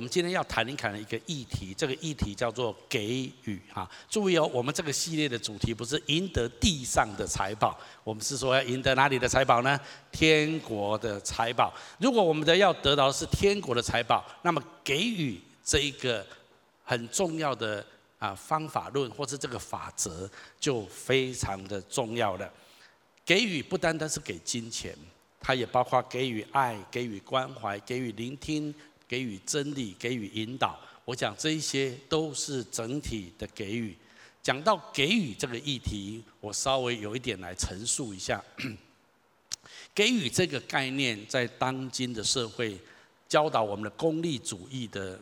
我们今天要谈一谈的一个议题，这个议题叫做给予哈。注意哦，我们这个系列的主题不是赢得地上的财宝，我们是说要赢得哪里的财宝呢？天国的财宝。如果我们的要得到的是天国的财宝，那么给予这一个很重要的啊方法论，或是这个法则就非常的重要了。给予不单单是给金钱，它也包括给予爱、给予关怀、给予聆听。给予真理，给予引导，我想这一些都是整体的给予。讲到给予这个议题，我稍微有一点来陈述一下。给予这个概念，在当今的社会教导我们的功利主义的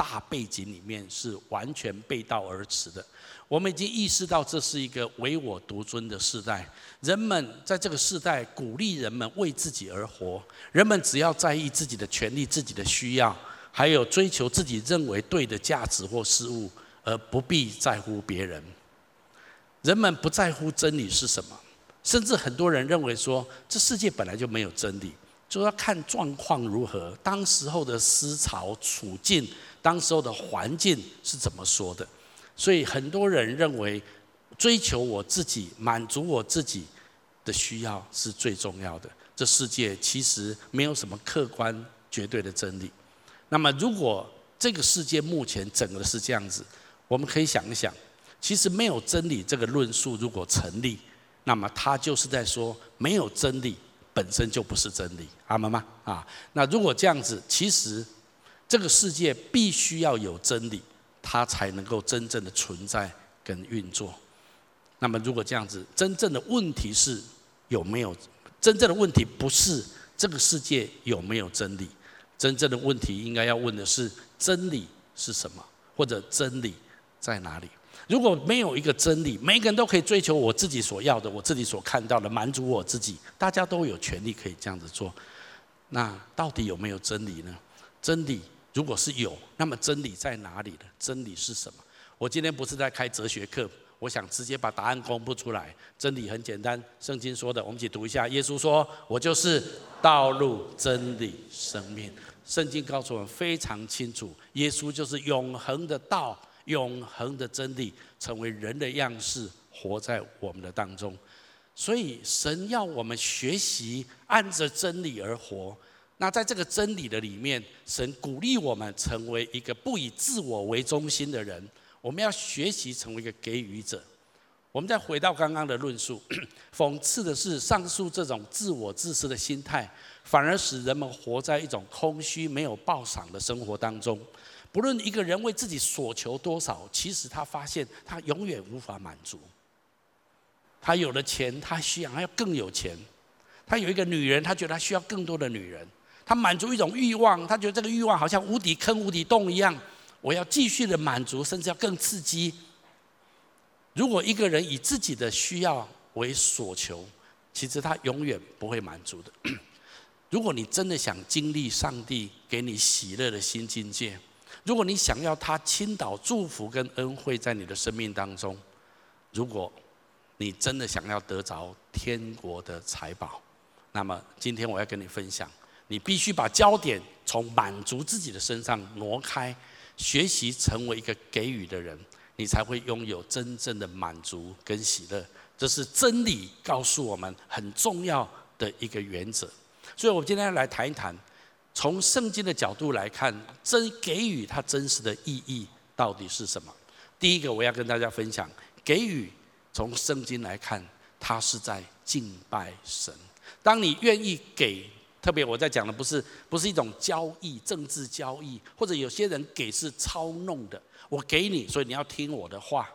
大背景里面，是完全背道而驰的。我们已经意识到，这是一个唯我独尊的时代。人们在这个时代鼓励人们为自己而活，人们只要在意自己的权利、自己的需要，还有追求自己认为对的价值或事物，而不必在乎别人。人们不在乎真理是什么，甚至很多人认为说，这世界本来就没有真理，就要看状况如何，当时候的思潮处境，当时候的环境是怎么说的。所以很多人认为，追求我自己、满足我自己的需要是最重要的。这世界其实没有什么客观绝对的真理。那么，如果这个世界目前整个是这样子，我们可以想一想，其实没有真理这个论述如果成立，那么它就是在说，没有真理本身就不是真理。阿们吗？啊，那如果这样子，其实这个世界必须要有真理。它才能够真正的存在跟运作。那么，如果这样子，真正的问题是有没有？真正的问题不是这个世界有没有真理，真正的问题应该要问的是真理是什么，或者真理在哪里？如果没有一个真理，每个人都可以追求我自己所要的，我自己所看到的，满足我自己，大家都有权利可以这样子做。那到底有没有真理呢？真理？如果是有，那么真理在哪里呢？真理是什么？我今天不是在开哲学课，我想直接把答案公布出来。真理很简单，圣经说的，我们一起读一下。耶稣说：“我就是道路、真理、生命。”圣经告诉我们非常清楚，耶稣就是永恒的道、永恒的真理，成为人的样式，活在我们的当中。所以，神要我们学习按着真理而活。那在这个真理的里面，神鼓励我们成为一个不以自我为中心的人。我们要学习成为一个给予者。我们再回到刚刚的论述，讽刺的是，上述这种自我自私的心态，反而使人们活在一种空虚、没有报赏的生活当中。不论一个人为自己所求多少，其实他发现他永远无法满足。他有了钱，他需要还要更有钱。他有一个女人，他觉得他需要更多的女人。他满足一种欲望，他觉得这个欲望好像无底坑、无底洞一样，我要继续的满足，甚至要更刺激。如果一个人以自己的需要为所求，其实他永远不会满足的。如果你真的想经历上帝给你喜乐的新境界，如果你想要他倾倒祝福跟恩惠在你的生命当中，如果你真的想要得着天国的财宝，那么今天我要跟你分享。你必须把焦点从满足自己的身上挪开，学习成为一个给予的人，你才会拥有真正的满足跟喜乐。这是真理告诉我们很重要的一个原则。所以，我们今天来谈一谈，从圣经的角度来看，真给予它真实的意义到底是什么？第一个，我要跟大家分享，给予从圣经来看，它是在敬拜神。当你愿意给。特别我在讲的不是不是一种交易，政治交易，或者有些人给是操弄的。我给你，所以你要听我的话。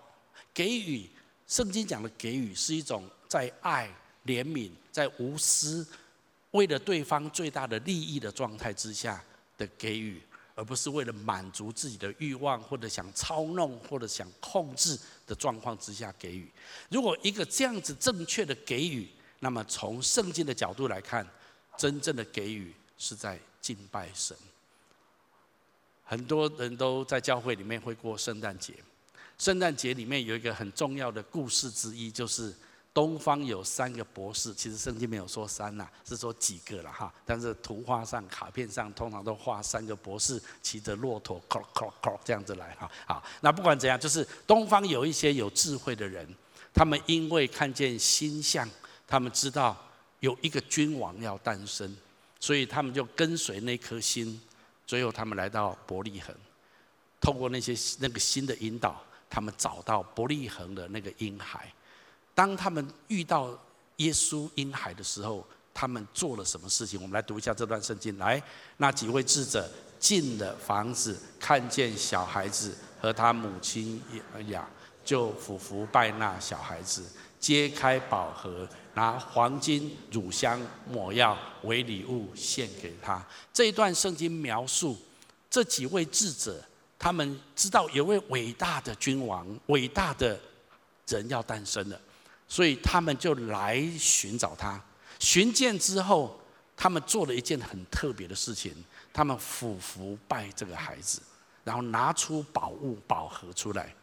给予，圣经讲的给予是一种在爱、怜悯、在无私，为了对方最大的利益的状态之下的给予，而不是为了满足自己的欲望，或者想操弄，或者想控制的状况之下给予。如果一个这样子正确的给予，那么从圣经的角度来看。真正的给予是在敬拜神。很多人都在教会里面会过圣诞节，圣诞节里面有一个很重要的故事之一，就是东方有三个博士，其实圣经没有说三呐，是说几个了哈。但是图画上、卡片上通常都画三个博士骑着骆驼，咯咯咯这样子来哈。好，那不管怎样，就是东方有一些有智慧的人，他们因为看见星象，他们知道有一个君王要诞生，所以他们就跟随那颗星，最后他们来到伯利恒，透过那些那个新的引导，他们找到伯利恒的那个婴孩。当他们遇到耶稣婴孩的时候，他们做了什么事情？我们来读一下这段圣经。来，那几位智者进了房子，看见小孩子和他母亲亚，就俯伏拜那小孩子，揭开宝盒，拿黄金、乳香、抹药为礼物献给他。这一段圣经描述这几位智者，他们知道有位伟大的君王、伟大的人要诞生了。所以他们就来寻找他，寻见之后，他们做了一件很特别的事情，他们俯伏拜这个孩子，然后拿出宝物宝盒出来。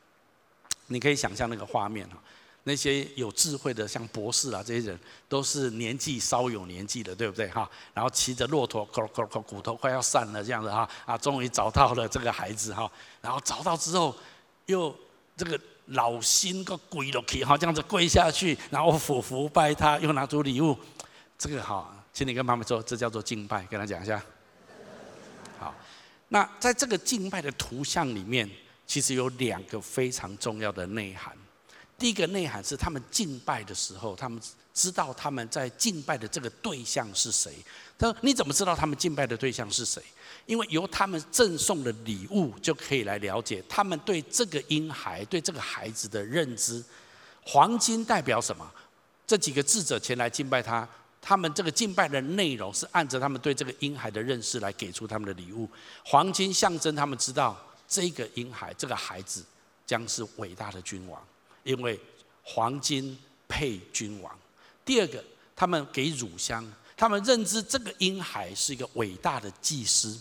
你可以想象那个画面哈，那些有智慧的像博士啊这些人，都是年纪稍有年纪的，对不对哈？然后骑着骆驼，骨头快要散了这样子哈啊，终于找到了这个孩子哈，然后找到之后，又这个。老心个跪落去，哈，这样子跪下去，然后俯伏拜他，又拿出礼物，这个哈，请你跟妈妈说，这叫做敬拜，跟他讲一下。好，那在这个敬拜的图像里面，其实有两个非常重要的内涵。第一个内涵是他们敬拜的时候，他们知道他们在敬拜的这个对象是谁。他说：“你怎么知道他们敬拜的对象是谁？”因为由他们赠送的礼物就可以来了解他们对这个婴孩、对这个孩子的认知。黄金代表什么？这几个智者前来敬拜他，他们这个敬拜的内容是按照他们对这个婴孩的认识来给出他们的礼物。黄金象征他们知道这个婴孩、这个孩子将是伟大的君王，因为黄金配君王。第二个，他们给乳香，他们认知这个婴孩是一个伟大的祭司。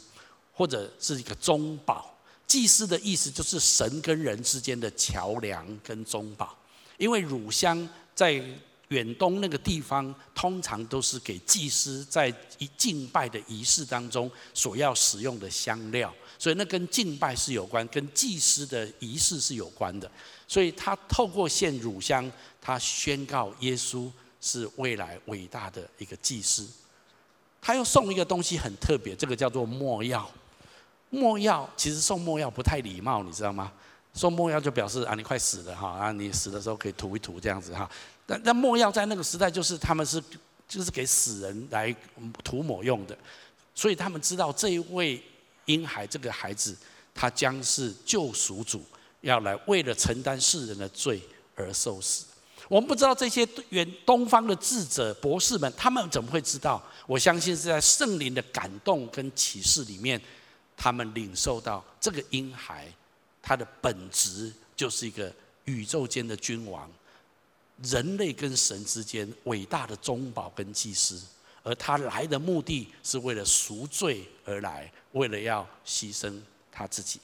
或者是一个中保，祭司的意思就是神跟人之间的桥梁跟中保。因为乳香在远东那个地方，通常都是给祭司在一敬拜的仪式当中所要使用的香料，所以那跟敬拜是有关，跟祭司的仪式是有关的。所以他透过献乳香，他宣告耶稣是未来伟大的一个祭司。他又送一个东西很特别，这个叫做墨药。墨药其实送墨药不太礼貌，你知道吗？送墨药就表示啊，你快死了哈啊，你死的时候可以涂一涂这样子哈。但但墨药在那个时代就是他们是就是给死人来涂抹用的，所以他们知道这一位婴孩这个孩子他将是救赎主，要来为了承担世人的罪而受死。我们不知道这些远东方的智者博士们他们怎么会知道？我相信是在圣灵的感动跟启示里面。他们领受到这个婴孩，他的本质就是一个宇宙间的君王，人类跟神之间伟大的中保跟祭司，而他来的目的是为了赎罪而来，为了要牺牲他自己。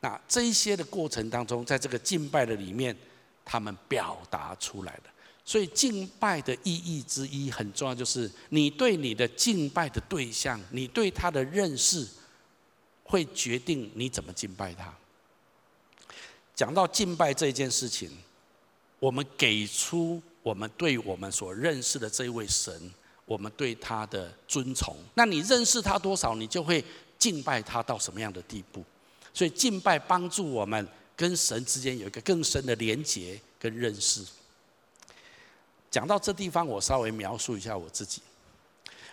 那这一些的过程当中，在这个敬拜的里面，他们表达出来的。所以敬拜的意义之一很重要，就是你对你的敬拜的对象，你对他的认识。会决定你怎么敬拜他。讲到敬拜这件事情，我们给出我们对我们所认识的这位神，我们对他的尊崇。那你认识他多少，你就会敬拜他到什么样的地步。所以敬拜帮助我们跟神之间有一个更深的连结跟认识。讲到这地方，我稍微描述一下我自己。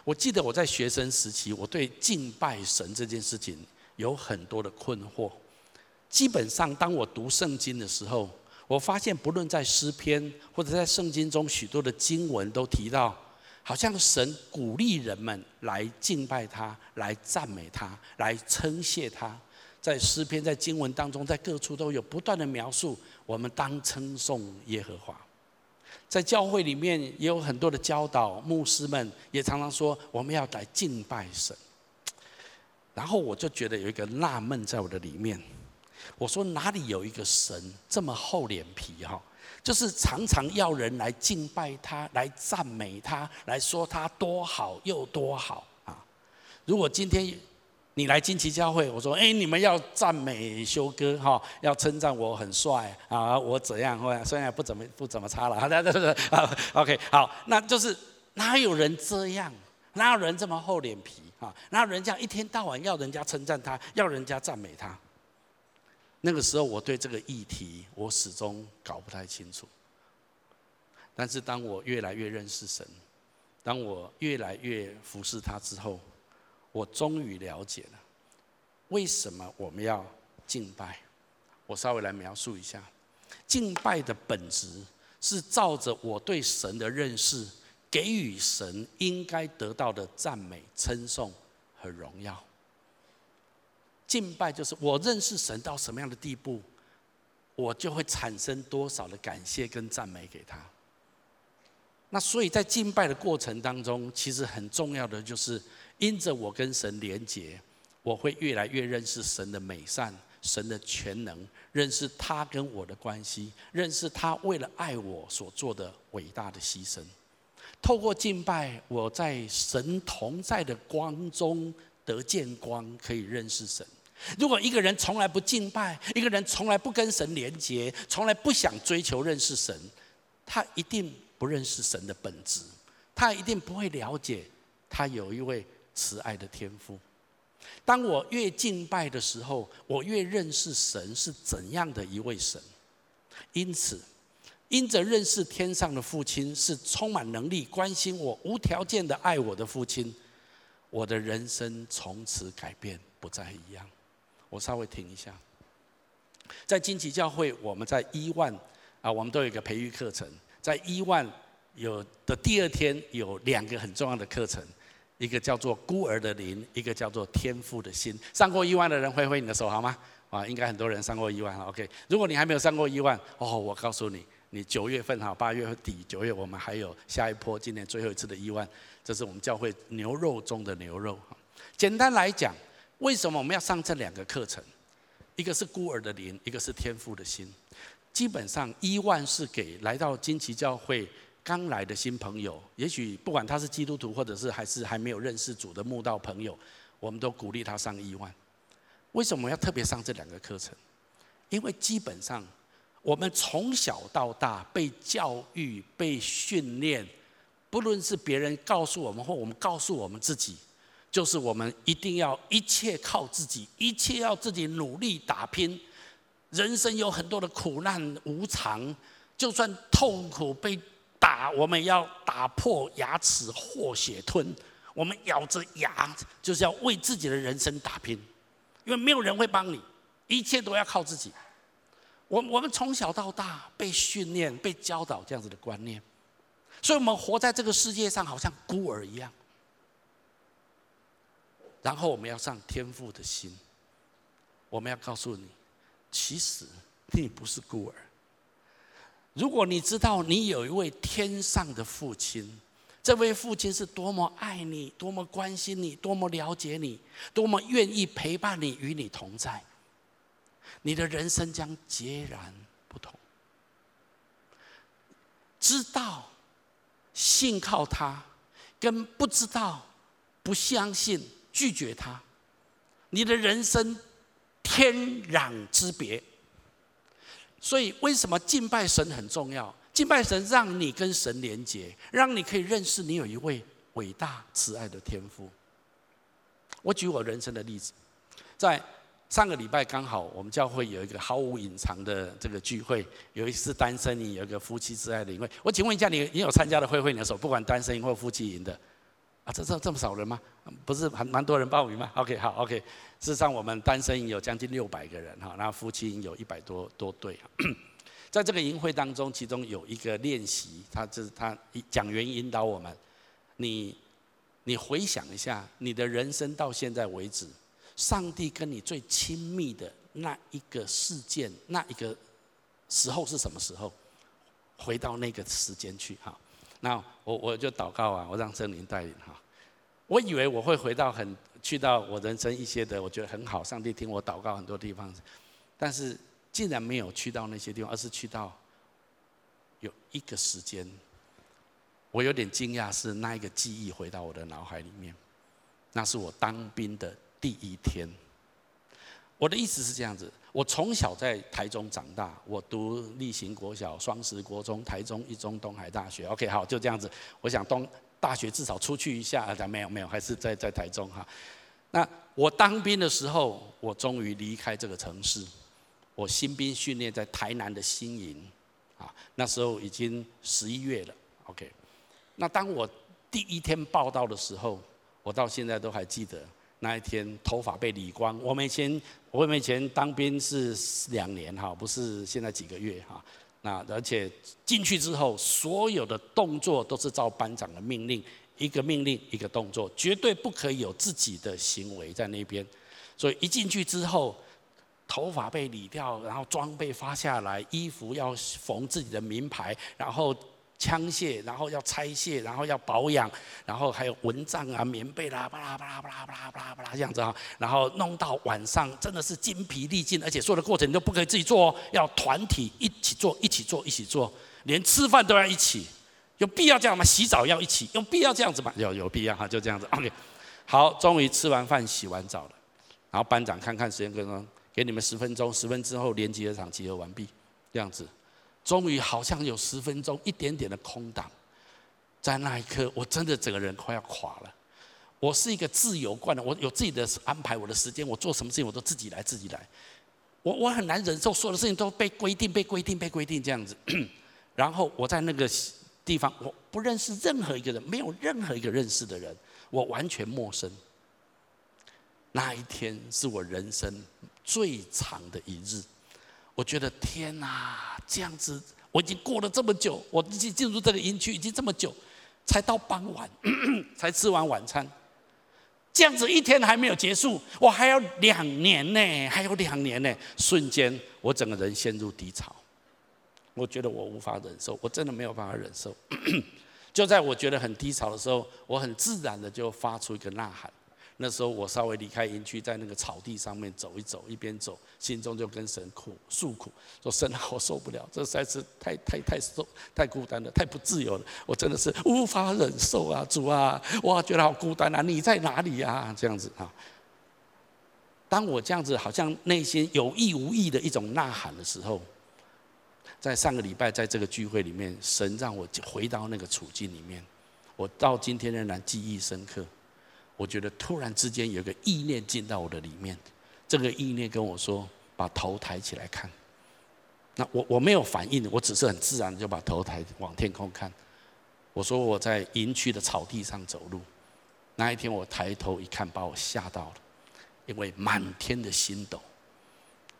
我记得我在学生时期，我对敬拜神这件事情。有很多的困惑。基本上，当我读圣经的时候，我发现不论在诗篇或者在圣经中许多的经文都提到，好像神鼓励人们来敬拜他，来赞美他，来称谢他。在诗篇、在经文当中，在各处都有不断的描述，我们当称颂耶和华。在教会里面也有很多的教导，牧师们也常常说，我们要来敬拜神。然后我就觉得有一个纳闷在我的里面，我说哪里有一个神这么厚脸皮哈？就是常常要人来敬拜他，来赞美他，来说他多好又多好啊！如果今天你来金旗教会，我说哎，你们要赞美修哥哈，要称赞我很帅啊，我怎样？虽然不怎么不怎么差了，好的，对对对，OK，好，那就是哪有人这样？哪有人这么厚脸皮啊？哪有人这样一天到晚要人家称赞他，要人家赞美他？那个时候，我对这个议题，我始终搞不太清楚。但是，当我越来越认识神，当我越来越服侍他之后，我终于了解了为什么我们要敬拜。我稍微来描述一下，敬拜的本质是照着我对神的认识，给予神应该得到的赞美、称颂和荣耀。敬拜就是我认识神到什么样的地步，我就会产生多少的感谢跟赞美给他。那所以在敬拜的过程当中，其实很重要的就是因着我跟神连结，我会越来越认识神的美善、神的全能，认识他跟我的关系，认识他为了爱我所做的伟大的牺牲。透过敬拜，我在神同在的光中得见光，可以认识神。如果一个人从来不敬拜，一个人从来不跟神连结，从来不想追求认识神，他一定不认识神的本质，他一定不会了解他有一位慈爱的天父。当我越敬拜的时候，我越认识神是怎样的一位神。因此，因着认识天上的父亲是充满能力、关心我、无条件的爱我的父亲，我的人生从此改变，不再一样。我稍微停一下，在金旗教会，我们在一万啊，我们都有一个培育课程。在一万有的第二天，有两个很重要的课程，一个叫做孤儿的灵，一个叫做天父的心。上过一万的人挥挥你的手好吗？啊，应该很多人上过一万。OK，如果你还没有上过一万，哦，我告诉你，你九月份哈，八月底九月，我们还有下一波，今年最后一次的一万，这是我们教会牛肉中的牛肉。简单来讲。为什么我们要上这两个课程？一个是孤儿的灵，一个是天父的心。基本上，一万是给来到金旗教会刚来的新朋友，也许不管他是基督徒，或者是还是还没有认识主的慕道朋友，我们都鼓励他上一万。为什么要特别上这两个课程？因为基本上，我们从小到大被教育、被训练，不论是别人告诉我们，或我们告诉我们自己。就是我们一定要一切靠自己，一切要自己努力打拼。人生有很多的苦难无常，就算痛苦被打，我们要打破牙齿或血吞。我们咬着牙，就是要为自己的人生打拼，因为没有人会帮你，一切都要靠自己。我我们从小到大被训练、被教导这样子的观念，所以我们活在这个世界上，好像孤儿一样。然后我们要上天父的心，我们要告诉你，其实你不是孤儿。如果你知道你有一位天上的父亲，这位父亲是多么爱你，多么关心你，多么了解你，多么愿意陪伴你，与你同在，你的人生将截然不同。知道信靠他，跟不知道不相信。拒绝他，你的人生天壤之别。所以，为什么敬拜神很重要？敬拜神让你跟神连结，让你可以认识你有一位伟大慈爱的天父。我举我人生的例子，在上个礼拜刚好我们教会有一个毫无隐藏的这个聚会，有一次单身营，有一个夫妻之爱的营会。我请问一下你，你有参加的会会你的时候，不管单身营或夫妻营的？啊，这这这么少人吗？不是还蛮多人报名吗？OK，好，OK。事实上，我们单身有将近六百个人哈，那夫妻营有一百多多对。在这个营会当中，其中有一个练习，他就是他讲员引导我们，你你回想一下，你的人生到现在为止，上帝跟你最亲密的那一个事件，那一个时候是什么时候？回到那个时间去哈。那我我就祷告啊，我让圣灵带领哈。我以为我会回到很去到我人生一些的，我觉得很好。上帝听我祷告很多地方，但是竟然没有去到那些地方，而是去到有一个时间，我有点惊讶，是那一个记忆回到我的脑海里面，那是我当兵的第一天。我的意思是这样子，我从小在台中长大，我读立行国小、双十国中、台中一中、东海大学。OK，好，就这样子。我想东大学至少出去一下，啊，没有没有，还是在在台中哈。那我当兵的时候，我终于离开这个城市。我新兵训练在台南的新营，啊，那时候已经十一月了。OK，那当我第一天报到的时候，我到现在都还记得。那一天头发被理光，我们以前我们以前当兵是两年哈，不是现在几个月哈。那而且进去之后，所有的动作都是照班长的命令，一个命令一个动作，绝对不可以有自己的行为在那边。所以一进去之后，头发被理掉，然后装备发下来，衣服要缝自己的名牌，然后。枪械，然后要拆卸，然后要保养，然后还有蚊帐啊、棉被啦，巴拉巴拉巴拉巴拉巴拉巴拉这样子啊，然后弄到晚上真的是精疲力尽，而且所有的过程你都不可以自己做哦，要团体一起做，一起做，一起做，连吃饭都要一起，有必要这样吗？洗澡要一起，有必要这样子吗？有有必要哈，就这样子。OK，好，终于吃完饭、洗完澡了，然后班长看看时间，跟说给你们十分钟，十分之后连集合场集合完毕，这样子。终于好像有十分钟一点点的空档，在那一刻，我真的整个人快要垮了。我是一个自由惯的，我有自己的安排，我的时间，我做什么事情我都自己来，自己来。我我很难忍受所有的事情都被规定、被规定、被规定这样子。然后我在那个地方，我不认识任何一个人，没有任何一个认识的人，我完全陌生。那一天是我人生最长的一日。我觉得天哪，这样子我已经过了这么久，我已经进入这个营区已经这么久，才到傍晚 才吃完晚餐，这样子一天还没有结束，我还要两年呢，还有两年呢。瞬间我整个人陷入低潮，我觉得我无法忍受，我真的没有办法忍受。就在我觉得很低潮的时候，我很自然的就发出一个呐喊。那时候我稍微离开营区，在那个草地上面走一走，一边走，心中就跟神苦诉苦，说神啊，我受不了，这实在是太太太受太孤单了，太不自由了，我真的是无法忍受啊，主啊，我觉得好孤单啊，你在哪里啊？这样子啊，当我这样子好像内心有意无意的一种呐喊的时候，在上个礼拜在这个聚会里面，神让我回到那个处境里面，我到今天仍然记忆深刻。我觉得突然之间有个意念进到我的里面，这个意念跟我说：“把头抬起来看。”那我我没有反应，我只是很自然就把头抬往天空看。我说我在营区的草地上走路，那一天我抬头一看，把我吓到了，因为满天的星斗。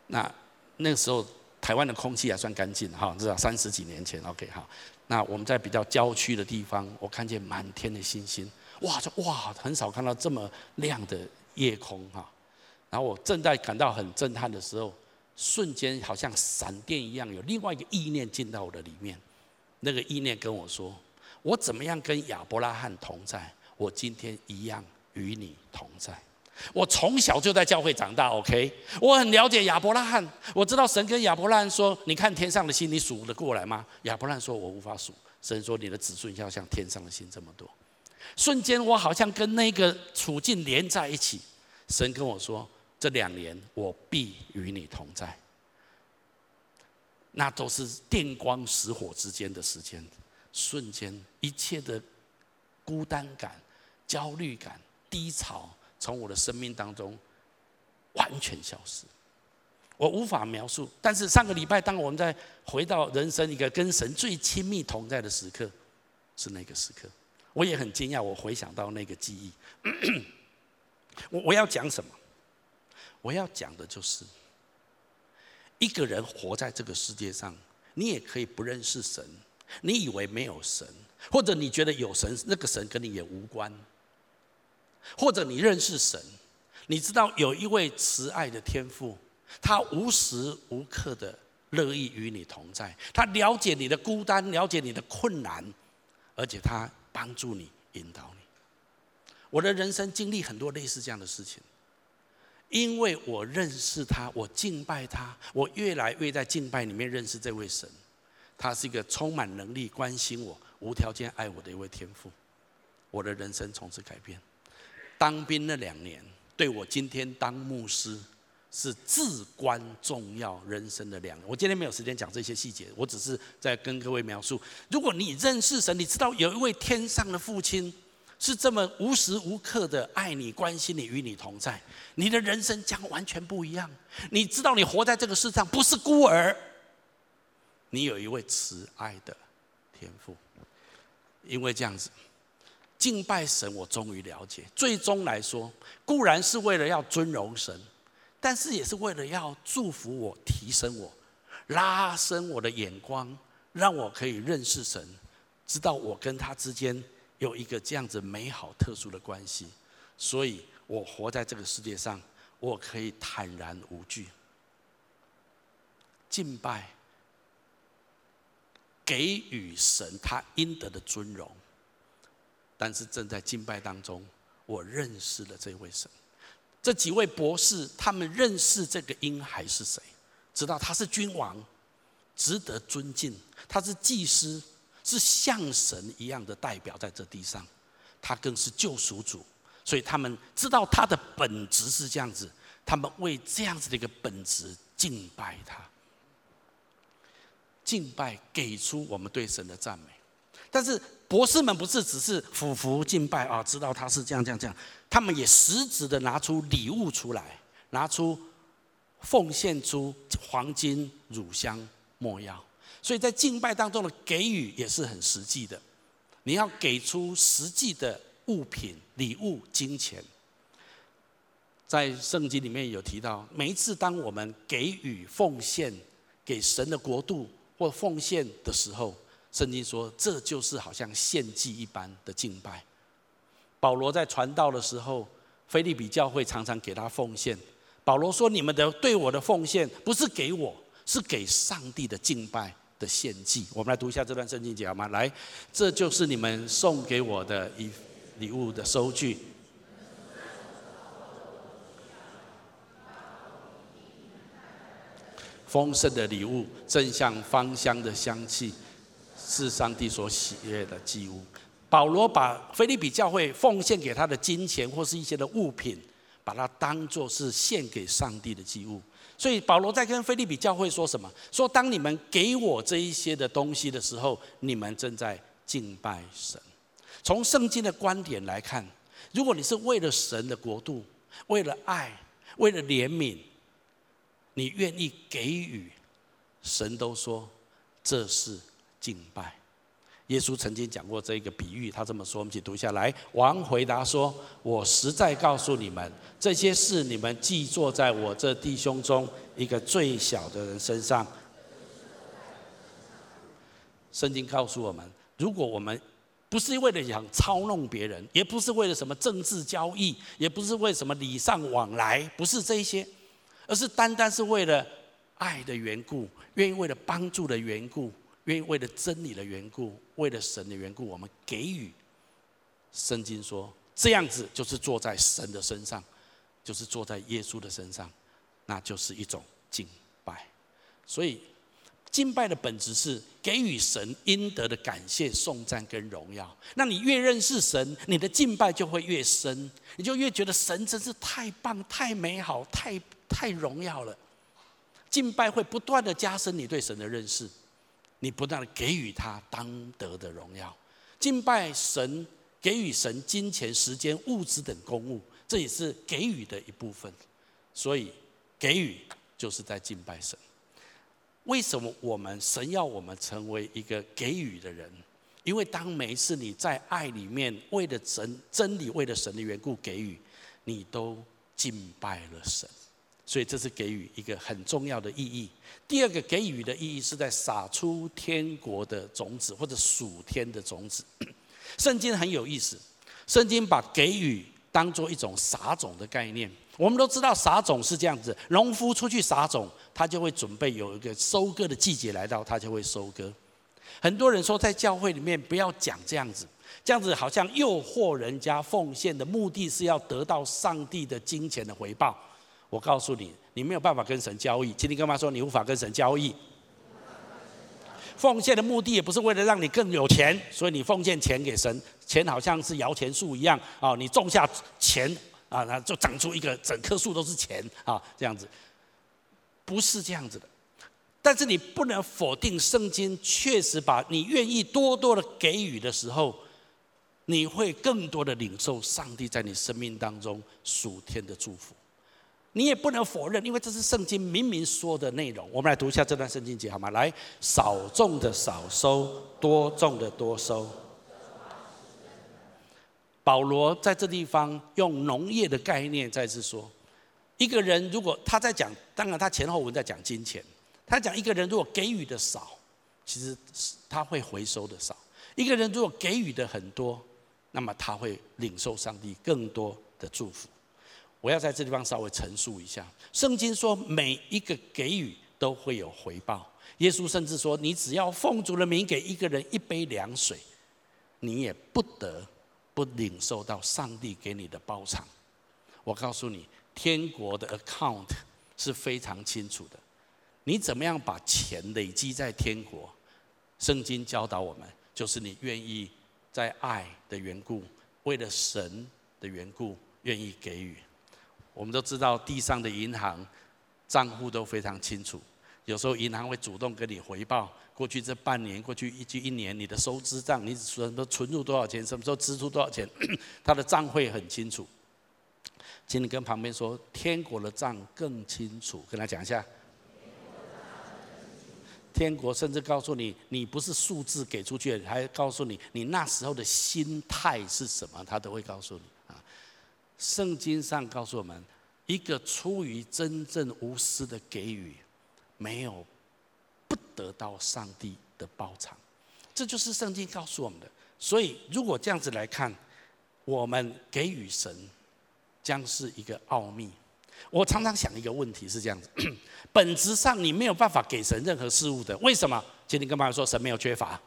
那那个时候台湾的空气还算干净哈，至少三十几年前 OK 哈。那我们在比较郊区的地方，我看见满天的星星。哇，这哇，很少看到这么亮的夜空哈。然后我正在感到很震撼的时候，瞬间好像闪电一样，有另外一个意念进到我的里面。那个意念跟我说：“我怎么样跟亚伯拉罕同在？我今天一样与你同在。”我从小就在教会长大，OK，我很了解亚伯拉罕。我知道神跟亚伯拉罕说：“你看天上的星，你数得过来吗？”亚伯拉罕说：“我无法数。”神说：“你的子孙要像天上的星这么多。”瞬间，我好像跟那个处境连在一起。神跟我说：“这两年我必与你同在。”那都是电光石火之间的时间，瞬间一切的孤单感、焦虑感、低潮，从我的生命当中完全消失。我无法描述。但是上个礼拜，当我们在回到人生一个跟神最亲密同在的时刻，是那个时刻。我也很惊讶，我回想到那个记忆。我我要讲什么？我要讲的就是，一个人活在这个世界上，你也可以不认识神，你以为没有神，或者你觉得有神，那个神跟你也无关，或者你认识神，你知道有一位慈爱的天父，他无时无刻的乐意与你同在，他了解你的孤单，了解你的困难，而且他。帮助你，引导你。我的人生经历很多类似这样的事情。因为我认识他，我敬拜他，我越来越在敬拜里面认识这位神。他是一个充满能力、关心我、无条件爱我的一位天父。我的人生从此改变。当兵那两年，对我今天当牧师是至关重要人生的两年。我今天没有时间讲这些细节，我只是在跟各位描述：如果你认识神，你知道有一位天上的父亲。是这么无时无刻的爱你、关心你、与你同在，你的人生将完全不一样。你知道，你活在这个世上不是孤儿，你有一位慈爱的天父。因为这样子，敬拜神，我终于了解。最终来说，固然是为了要尊荣神，但是也是为了要祝福我、提升我、拉伸我的眼光，让我可以认识神，知道我跟他之间。有一个这样子美好特殊的关系，所以我活在这个世界上，我可以坦然无惧，敬拜，给予神他应得的尊荣。但是正在敬拜当中，我认识了这位神。这几位博士，他们认识这个婴孩是谁，知道他是君王，值得尊敬，他是祭司。是像神一样的代表在这地上，他更是救赎主，所以他们知道他的本质是这样子，他们为这样子的一个本质敬拜他，敬拜给出我们对神的赞美。但是博士们不是只是俯伏敬拜啊，知道他是这样这样这样，他们也实质的拿出礼物出来，拿出奉献出黄金、乳香、没药。所以在敬拜当中的给予也是很实际的，你要给出实际的物品、礼物、金钱。在圣经里面有提到，每一次当我们给予奉献给神的国度或奉献的时候，圣经说这就是好像献祭一般的敬拜。保罗在传道的时候，腓利比教会常常给他奉献。保罗说：“你们的对我的奉献不是给我，是给上帝的敬拜。”的献祭，我们来读一下这段圣经节好吗？来，这就是你们送给我的一礼物的收据。丰盛的礼物，正像芳香的香气，是上帝所喜悦的祭物。保罗把腓利比教会奉献给他的金钱或是一些的物品，把它当作是献给上帝的祭物。所以保罗在跟腓利比教会说什么？说当你们给我这一些的东西的时候，你们正在敬拜神。从圣经的观点来看，如果你是为了神的国度，为了爱，为了怜悯，你愿意给予，神都说这是敬拜。耶稣曾经讲过这个比喻，他这么说，我们一起读下来。王回答说：“我实在告诉你们，这些事你们既做在我这弟兄中一个最小的人身上。”圣经告诉我们，如果我们不是为了想操弄别人，也不是为了什么政治交易，也不是为什么礼尚往来，不是这一些，而是单单是为了爱的缘故，愿意为了帮助的缘故。愿意为了真理的缘故，为了神的缘故，我们给予。圣经说，这样子就是坐在神的身上，就是坐在耶稣的身上，那就是一种敬拜。所以，敬拜的本质是给予神应得的感谢、颂赞跟荣耀。那你越认识神，你的敬拜就会越深，你就越觉得神真是太棒、太美好、太太荣耀了。敬拜会不断的加深你对神的认识。你不断的给予他当得的荣耀，敬拜神，给予神金钱、时间、物质等公物，这也是给予的一部分。所以，给予就是在敬拜神。为什么我们神要我们成为一个给予的人？因为当每一次你在爱里面，为了神真理，为了神的缘故给予，你都敬拜了神。所以这是给予一个很重要的意义。第二个给予的意义是在撒出天国的种子，或者属天的种子。圣经很有意思，圣经把给予当做一种撒种的概念。我们都知道撒种是这样子，农夫出去撒种，他就会准备有一个收割的季节来到，他就会收割。很多人说在教会里面不要讲这样子，这样子好像诱惑人家奉献的目的是要得到上帝的金钱的回报。我告诉你，你没有办法跟神交易。请你跟妈说你无法跟神交易？奉献的目的也不是为了让你更有钱，所以你奉献钱给神，钱好像是摇钱树一样啊！你种下钱啊，那就长出一个整棵树都是钱啊，这样子，不是这样子的。但是你不能否定圣经确实把你愿意多多的给予的时候，你会更多的领受上帝在你生命当中属天的祝福。你也不能否认，因为这是圣经明明说的内容。我们来读一下这段圣经节好吗？来，少种的少收，多种的多收。保罗在这地方用农业的概念再次说：一个人如果他在讲，当然他前后文在讲金钱。他讲一个人如果给予的少，其实他会回收的少；一个人如果给予的很多，那么他会领受上帝更多的祝福。我要在这地方稍微陈述一下，圣经说每一个给予都会有回报。耶稣甚至说，你只要奉主的名给一个人一杯凉水，你也不得不领受到上帝给你的包场。我告诉你，天国的 account 是非常清楚的。你怎么样把钱累积在天国？圣经教导我们，就是你愿意在爱的缘故，为了神的缘故，愿意给予。我们都知道，地上的银行账户都非常清楚。有时候银行会主动跟你回报，过去这半年、过去一句一年，你的收支账，你什么存入多少钱，什么时候支出多少钱，他的账会很清楚。请你跟旁边说，天国的账更清楚，跟他讲一下。天国甚至告诉你，你不是数字给出去，还告诉你你那时候的心态是什么，他都会告诉你。圣经上告诉我们，一个出于真正无私的给予，没有不得到上帝的报偿，这就是圣经告诉我们的。所以，如果这样子来看，我们给予神将是一个奥秘。我常常想一个问题是这样子：本质上你没有办法给神任何事物的，为什么？请你跟朋友说，神没有缺乏。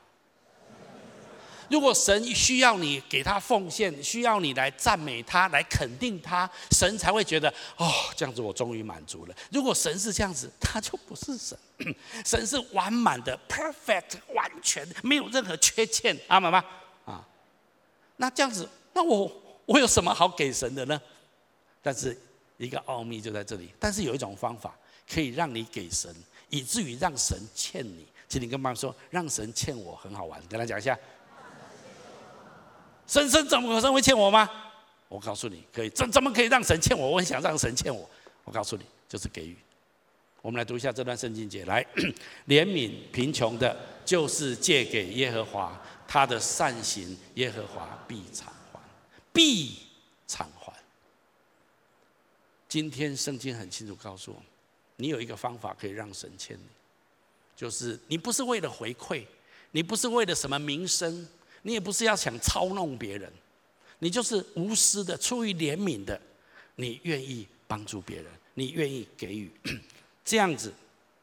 如果神需要你给他奉献，需要你来赞美他，来肯定他，神才会觉得哦，这样子我终于满足了。如果神是这样子，他就不是神。神是完满的，perfect，完全没有任何缺陷，阿们吗？啊，那这样子，那我我有什么好给神的呢？但是一个奥秘就在这里。但是有一种方法可以让你给神，以至于让神欠你。请你跟妈妈说，让神欠我很好玩，跟他讲一下。神神怎么可能会欠我吗？我告诉你，可以怎怎么可以让神欠我？我很想让神欠我。我告诉你，就是给予。我们来读一下这段圣经节，来，怜悯贫穷的，就是借给耶和华，他的善行，耶和华必偿还，必偿还。今天圣经很清楚告诉我们，你有一个方法可以让神欠你，就是你不是为了回馈，你不是为了什么名声。你也不是要想操弄别人，你就是无私的，出于怜悯的，你愿意帮助别人，你愿意给予，这样子，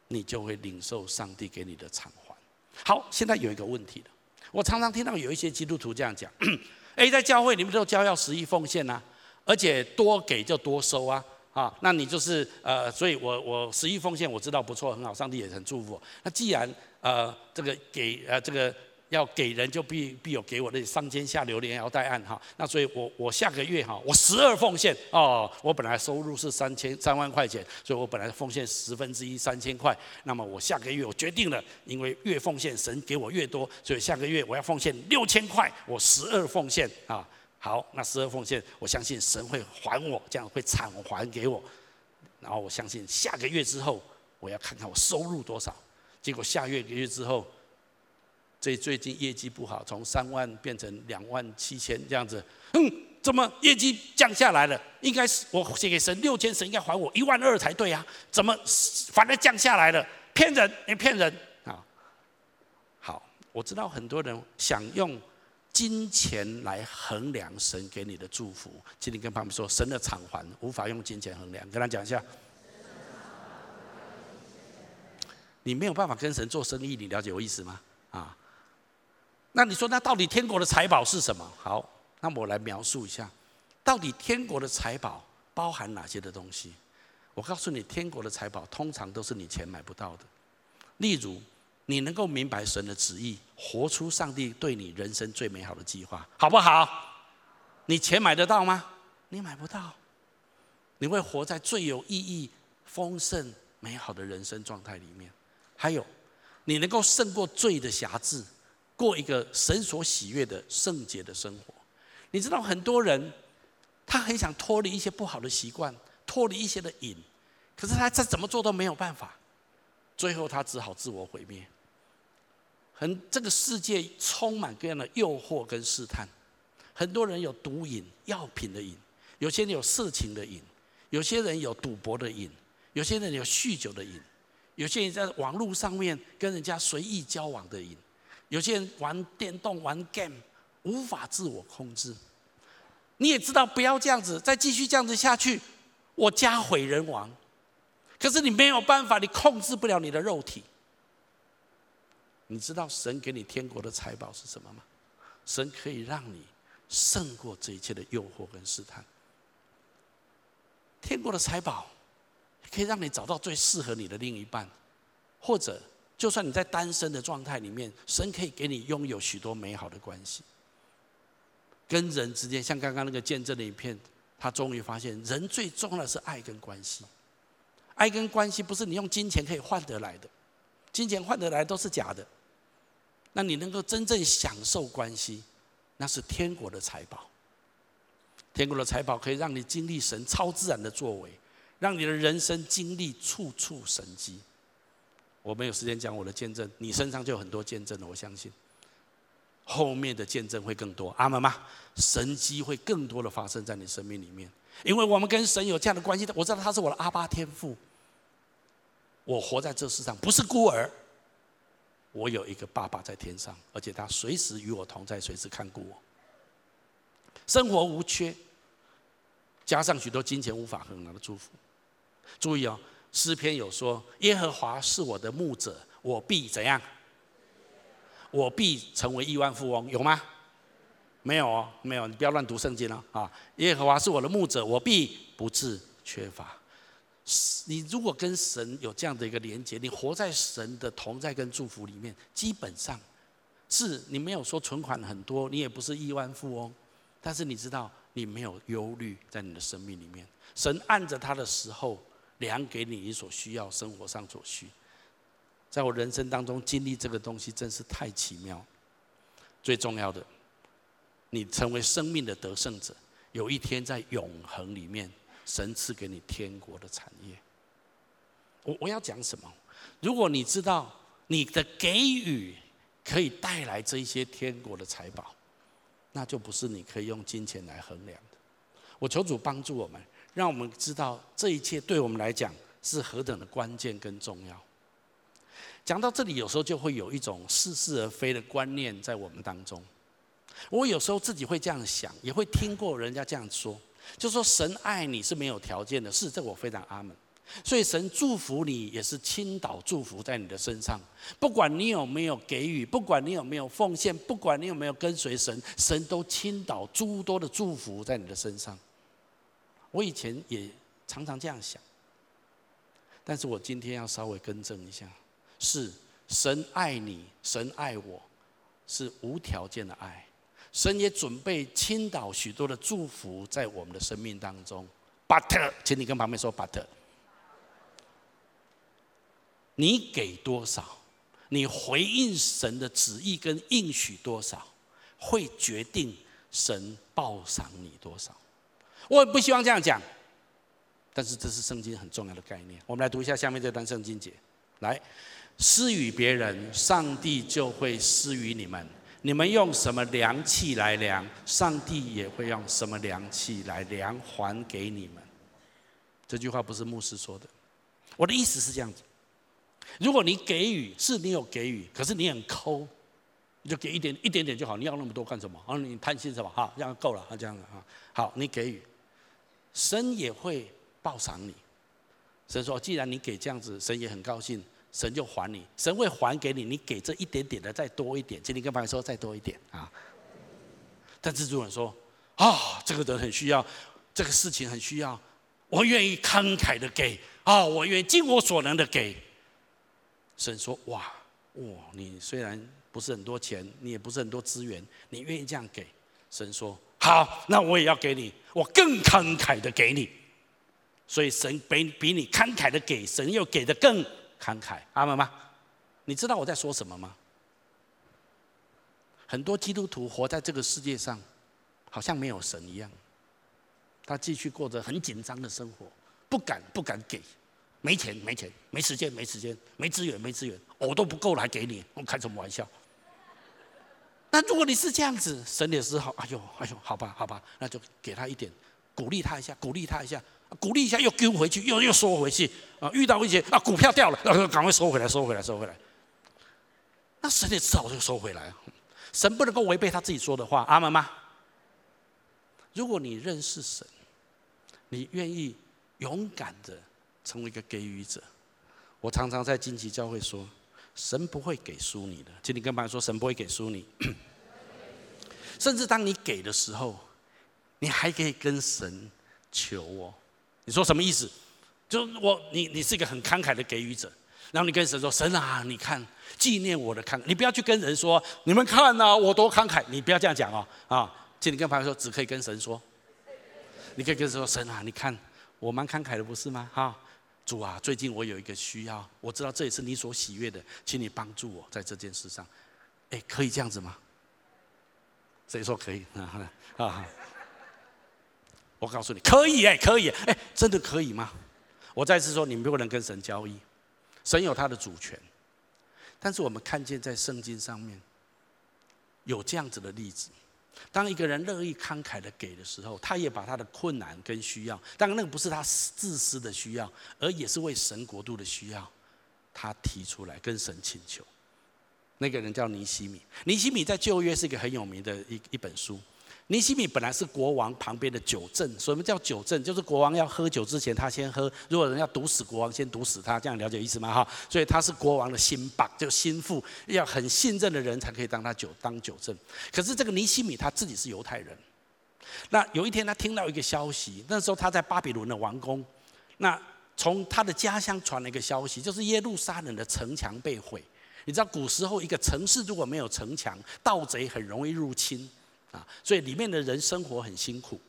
你就会领受上帝给你的偿还。好，现在有一个问题了，我常常听到有一些基督徒这样讲，诶，在教会你们都教要十一奉献啊，而且多给就多收啊，啊，那你就是呃，所以我我十一奉献我知道不错很好，上帝也很祝福。那既然呃这个给呃这个。要给人就必必有给我的上尖下流连要带按哈，那所以我我下个月哈我十二奉献。哦，我本来收入是三千三万块钱，所以我本来奉献十分之一三千块，那么我下个月我决定了，因为越奉献神给我越多，所以下个月我要奉献六千块，我十二奉献。啊，好，那十二奉献，我相信神会还我，这样会偿还给我，然后我相信下个月之后我要看看我收入多少，结果下月个月之后。这最近业绩不好，从三万变成两万七千这样子。嗯，怎么业绩降下来了？应该是我写给神六千，神应该还我一万二才对啊？怎么反而降下来了？骗人！你骗人啊！好，我知道很多人想用金钱来衡量神给你的祝福。请你跟他们说，神的偿还无法用金钱衡量。跟他讲一下，你没有办法跟神做生意，你了解我意思吗？啊？那你说，那到底天国的财宝是什么？好，那我来描述一下，到底天国的财宝包含哪些的东西？我告诉你，天国的财宝通常都是你钱买不到的。例如，你能够明白神的旨意，活出上帝对你人生最美好的计划，好不好？你钱买得到吗？你买不到。你会活在最有意义、丰盛、美好的人生状态里面。还有，你能够胜过罪的辖制，过一个神所喜悦的圣洁的生活。你知道，很多人他很想脱离一些不好的习惯，脱离一些的瘾，可是他再怎么做都没有办法，最后他只好自我毁灭。很，这个世界充满各样的诱惑跟试探，很多人有毒瘾、药品的瘾，有些人有色情的瘾。有些人有赌博的瘾，有些人有酗酒的瘾，有些人在网络上面跟人家随意交往的瘾，有些人玩电动、玩 game，无法自我控制。你也知道不要这样子，再继续这样子下去，我家毁人亡。可是你没有办法，你控制不了你的肉体。你知道神给你天国的财宝是什么吗？神可以让你胜过这一切的诱惑跟试探。天国的财宝，可以让你找到最适合你的另一半，或者就算你在单身的状态里面，神可以给你拥有许多美好的关系。跟人之间，像刚刚那个见证的影片，他终于发现，人最重要的是爱跟关系。爱跟关系不是你用金钱可以换得来的，金钱换得来都是假的。那你能够真正享受关系，那是天国的财宝。天国的财宝可以让你经历神超自然的作为，让你的人生经历处处神迹。我没有时间讲我的见证，你身上就有很多见证了。我相信后面的见证会更多，阿门吗？神迹会更多的发生在你生命里面，因为我们跟神有这样的关系。我知道他是我的阿爸天父，我活在这世上不是孤儿，我有一个爸爸在天上，而且他随时与我同在，随时看顾我。生活无缺，加上许多金钱无法衡量的祝福。注意哦，诗篇有说：“耶和华是我的牧者，我必怎样？我必成为亿万富翁。”有吗？没有哦，没有。你不要乱读圣经了啊！耶和华是我的牧者，我必不致缺乏。你如果跟神有这样的一个连接，你活在神的同在跟祝福里面，基本上是你没有说存款很多，你也不是亿万富翁。但是你知道，你没有忧虑在你的生命里面。神按着他的时候量给你你所需要生活上所需。在我人生当中经历这个东西，真是太奇妙。最重要的，你成为生命的得胜者，有一天在永恒里面，神赐给你天国的产业。我我要讲什么？如果你知道你的给予可以带来这一些天国的财宝。那就不是你可以用金钱来衡量的。我求主帮助我们，让我们知道这一切对我们来讲是何等的关键跟重要。讲到这里，有时候就会有一种似是而非的观念在我们当中。我有时候自己会这样想，也会听过人家这样说，就说神爱你是没有条件的，是这我非常阿门。所以神祝福你，也是倾倒祝福在你的身上。不管你有没有给予，不管你有没有奉献，不管你有没有跟随神，神都倾倒诸多的祝福在你的身上。我以前也常常这样想，但是我今天要稍微更正一下：是神爱你，神爱我，是无条件的爱。神也准备倾倒许多的祝福在我们的生命当中。But，请你跟旁边说 But。你给多少，你回应神的旨意跟应许多少，会决定神报赏你多少。我也不希望这样讲，但是这是圣经很重要的概念。我们来读一下下面这段圣经节：来，施与别人，上帝就会施与你们；你们用什么量器来量，上帝也会用什么量器来量还给你们。这句话不是牧师说的，我的意思是这样子。如果你给予，是你有给予，可是你很抠，你就给一点一点点就好。你要那么多干什么？啊，你贪心是吧？哈，这样够了，啊，这样子啊。好，你给予，神也会报赏你。神说，既然你给这样子，神也很高兴，神就还你，神会还给你。你给这一点点的再多一点，请你跟朋友说再多一点啊。但蜘蛛人说，啊，这个人很需要，这个事情很需要，我愿意慷慨的给啊，我愿意尽我所能的给。神说：哇哇，你虽然不是很多钱，你也不是很多资源，你愿意这样给？神说：好，那我也要给你，我更慷慨的给你。所以神比比你慷慨的给，神又给的更慷慨，阿门吗？你知道我在说什么吗？很多基督徒活在这个世界上，好像没有神一样，他继续过着很紧张的生活，不敢不敢给，没钱没钱，没时间没时间，没资源没资源，我都不够来给你，我开什么玩笑？那如果你是这样子，神也是好，哎呦哎呦，好吧好吧，那就给他一点，鼓励他一下，鼓励他一下。鼓励一下，又丢回去，又又收回去啊！遇到一些啊，股票掉了，赶快收回来，收回来，收回来。那神也知道，我就收回来。神不能够违背他自己说的话，阿门吗？如果你认识神，你愿意勇敢的成为一个给予者。我常常在荆棘教会说，神不会给输你的。请你跟朋友说，神不会给输你。甚至当你给的时候，你还可以跟神求哦。你说什么意思？就我你你是一个很慷慨的给予者，然后你跟神说：“神啊，你看纪念我的慷慨。”你不要去跟人说：“你们看呐、啊，我多慷慨。”你不要这样讲哦啊！请你跟朋友说，只可以跟神说。你可以跟神说：“神啊，你看我蛮慷慨的，不是吗？”哈，主啊，最近我有一个需要，我知道这也是你所喜悦的，请你帮助我在这件事上。哎，可以这样子吗？谁说可以？啊 啊！我告诉你，可以哎，可以哎，真的可以吗？我再次说，你们不能跟神交易，神有他的主权。但是我们看见在圣经上面有这样子的例子，当一个人乐意慷慨的给的时候，他也把他的困难跟需要，当然那个不是他自私的需要，而也是为神国度的需要，他提出来跟神请求。那个人叫尼西米，尼西米在旧约是一个很有名的一一本书。尼西米本来是国王旁边的酒政，什么叫酒政？就是国王要喝酒之前，他先喝。如果人要毒死国王，先毒死他，这样了解意思吗？哈，所以他是国王的心腹，就心腹，要很信任的人才可以当他酒当酒政。可是这个尼西米他自己是犹太人，那有一天他听到一个消息，那时候他在巴比伦的王宫，那从他的家乡传了一个消息，就是耶路撒冷的城墙被毁。你知道古时候一个城市如果没有城墙，盗贼很容易入侵。啊，所以里面的人生活很辛苦。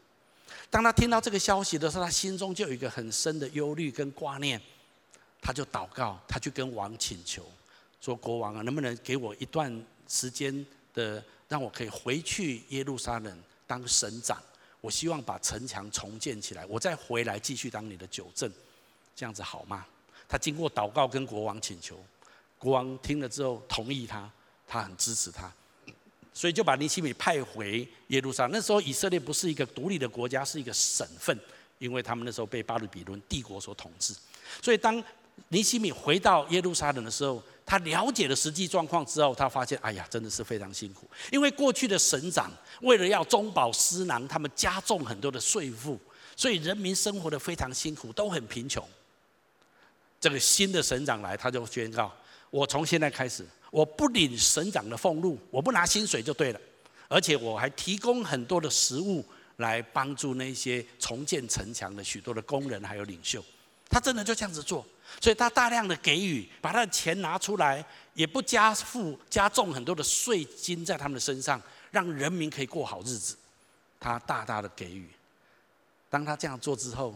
当他听到这个消息的时候，他心中就有一个很深的忧虑跟挂念，他就祷告，他去跟王请求，说：“国王啊，能不能给我一段时间的，让我可以回去耶路撒冷当省长？我希望把城墙重建起来，我再回来继续当你的酒政，这样子好吗？”他经过祷告跟国王请求，国王听了之后同意他，他很支持他。所以就把尼希米派回耶路撒冷。那时候以色列不是一个独立的国家，是一个省份，因为他们那时候被巴比伦帝国所统治。所以当尼希米回到耶路撒冷的时候，他了解了实际状况之后，他发现，哎呀，真的是非常辛苦。因为过去的省长为了要中饱私囊，他们加重很多的税负，所以人民生活得非常辛苦，都很贫穷。这个新的省长来，他就宣告：我从现在开始。我不领省长的俸禄，我不拿薪水就对了，而且我还提供很多的食物来帮助那些重建城墙的许多的工人还有领袖。他真的就这样子做，所以他大量的给予，把他的钱拿出来，也不加付加重很多的税金在他们的身上，让人民可以过好日子。他大大的给予。当他这样做之后，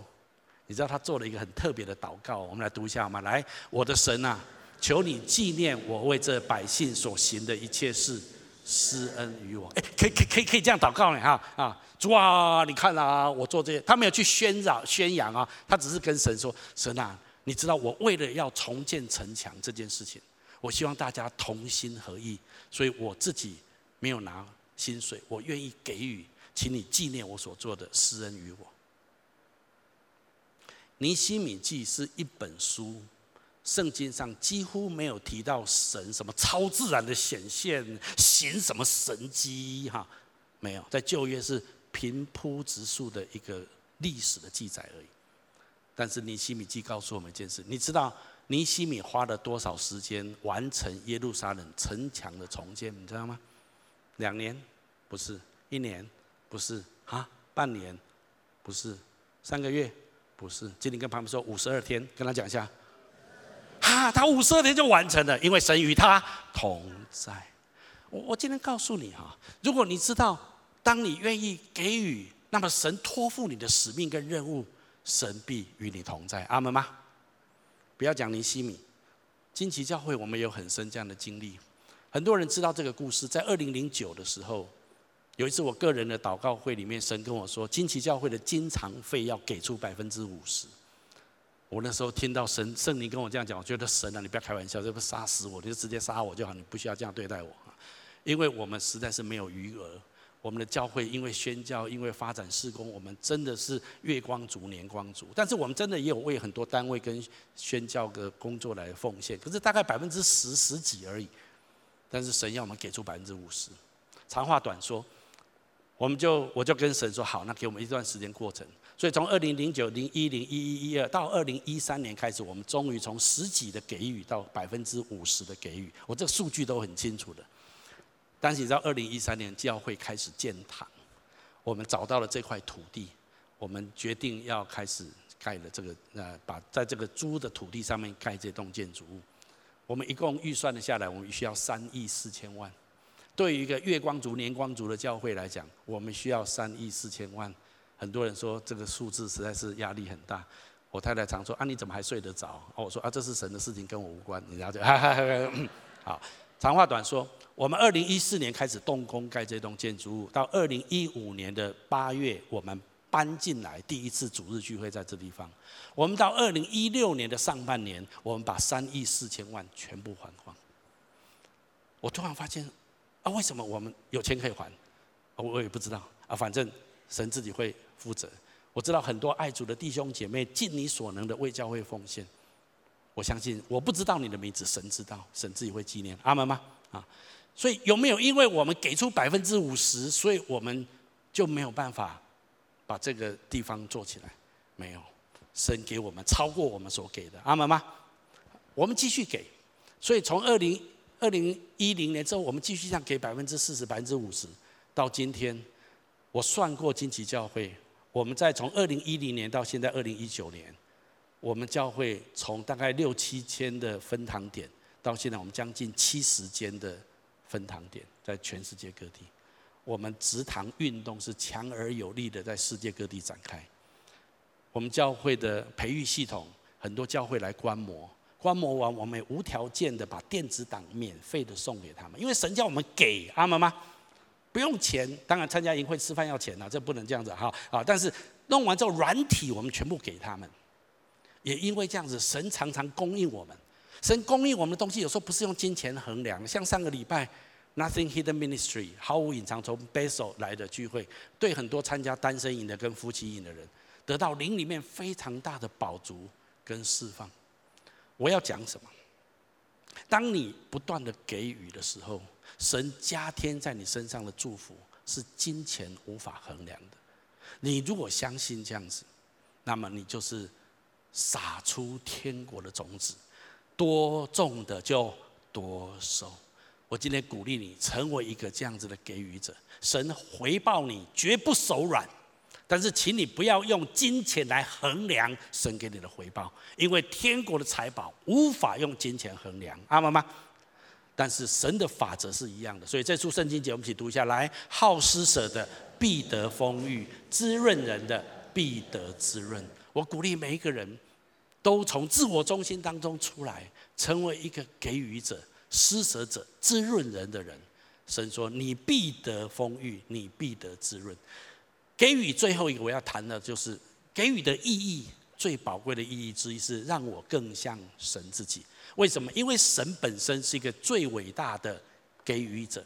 你知道他做了一个很特别的祷告，我们来读一下好吗？来，我的神啊。求你纪念我为这百姓所行的一切事，施恩于我。哎，可以可以可以可以这样祷告呢哈啊！主啊，你看啊，我做这些，他没有去宣扬宣扬啊，他只是跟神说：神啊，你知道我为了要重建城墙这件事情，我希望大家同心合意，所以我自己没有拿薪水，我愿意给予，请你纪念我所做的，施恩于我。尼希米记是一本书。圣经上几乎没有提到神什么超自然的显现，行什么神迹哈，没有，在旧约是平铺直述的一个历史的记载而已。但是尼希米记告诉我们一件事，你知道尼希米花了多少时间完成耶路撒冷城墙的重建？你知道吗？两年？不是。一年？不是。啊？半年？不是。三个月？不是，今天跟旁边说五十二天，跟他讲一下。啊，他五十二天就完成了，因为神与他同在。我我今天告诉你哈，如果你知道，当你愿意给予，那么神托付你的使命跟任务，神必与你同在。阿门吗？不要讲尼西米，金旗教会我们有很深这样的经历。很多人知道这个故事，在二零零九的时候，有一次我个人的祷告会里面，神跟我说，金旗教会的经常费要给出百分之五十。我那时候听到神圣灵跟我这样讲，我觉得神啊，你不要开玩笑，这不杀死我，你就直接杀我就好，你不需要这样对待我。因为我们实在是没有余额。我们的教会因为宣教，因为发展事工，我们真的是月光族、年光族。但是我们真的也有为很多单位跟宣教的工作来奉献，可是大概百分之十十几而已。但是神要我们给出百分之五十。长话短说，我们就我就跟神说好，那给我们一段时间过程。所以从二零零九、零一、零一一、一二到二零一三年开始，我们终于从十几的给予到百分之五十的给予。我这个数据都很清楚的。但是你知道，二零一三年教会开始建堂，我们找到了这块土地，我们决定要开始盖了这个呃，把在这个租的土地上面盖这栋建筑物。我们一共预算了下来，我们需要三亿四千万。对于一个月光族、年光族的教会来讲，我们需要三亿四千万。很多人说这个数字实在是压力很大。我太太常说：“啊，你怎么还睡得着？”我说：“啊，这是神的事情，跟我无关。”你了解？哈哈哈。好，长话短说。我们二零一四年开始动工盖这栋建筑物，到二零一五年的八月，我们搬进来，第一次主日聚会在这地方。我们到二零一六年的上半年，我们把三亿四千万全部还光。我突然发现，啊，为什么我们有钱可以还？我我也不知道啊，反正神自己会负责。我知道很多爱主的弟兄姐妹尽你所能的为教会奉献。我相信，我不知道你的名字，神知道，神自己会纪念。阿门吗？啊。所以有没有因为我们给出百分之五十，所以我们就没有办法把这个地方做起来？没有，神给我们超过我们所给的，阿门吗？我们继续给。所以从二零二零一零年之后，我们继续这样给百分之四十、百分之五十，到今天，我算过金旗教会，我们在从二零一零年到现在二零一九年，我们教会从大概六七千的分堂点，到现在我们将近七十间的。分堂点在全世界各地，我们直堂运动是强而有力的在世界各地展开。我们教会的培育系统，很多教会来观摩，观摩完我们也无条件的把电子档免费的送给他们，因为神叫我们给，阿们吗？不用钱，当然参加营会吃饭要钱呐，这不能这样子哈啊！但是弄完之后软体我们全部给他们，也因为这样子，神常常供应我们。神供应我们的东西，有时候不是用金钱衡量。像上个礼拜，Nothing Hidden Ministry 毫无隐藏从 Basel 来的聚会，对很多参加单身营的跟夫妻营的人，得到灵里面非常大的饱足跟释放。我要讲什么？当你不断的给予的时候，神加添在你身上的祝福是金钱无法衡量的。你如果相信这样子，那么你就是撒出天国的种子。多种的就多收。我今天鼓励你成为一个这样子的给予者，神回报你绝不手软。但是，请你不要用金钱来衡量神给你的回报，因为天国的财宝无法用金钱衡量，阿们吗？但是神的法则是一样的，所以这处圣经节我们一起读一下来：好施舍的必得丰裕，滋润人的必得滋润。我鼓励每一个人。都从自我中心当中出来，成为一个给予者、施舍者、滋润人的人。神说：“你必得丰裕，你必得滋润。”给予最后一个我要谈的就是给予的意义，最宝贵的意义之一是让我更像神自己。为什么？因为神本身是一个最伟大的给予者。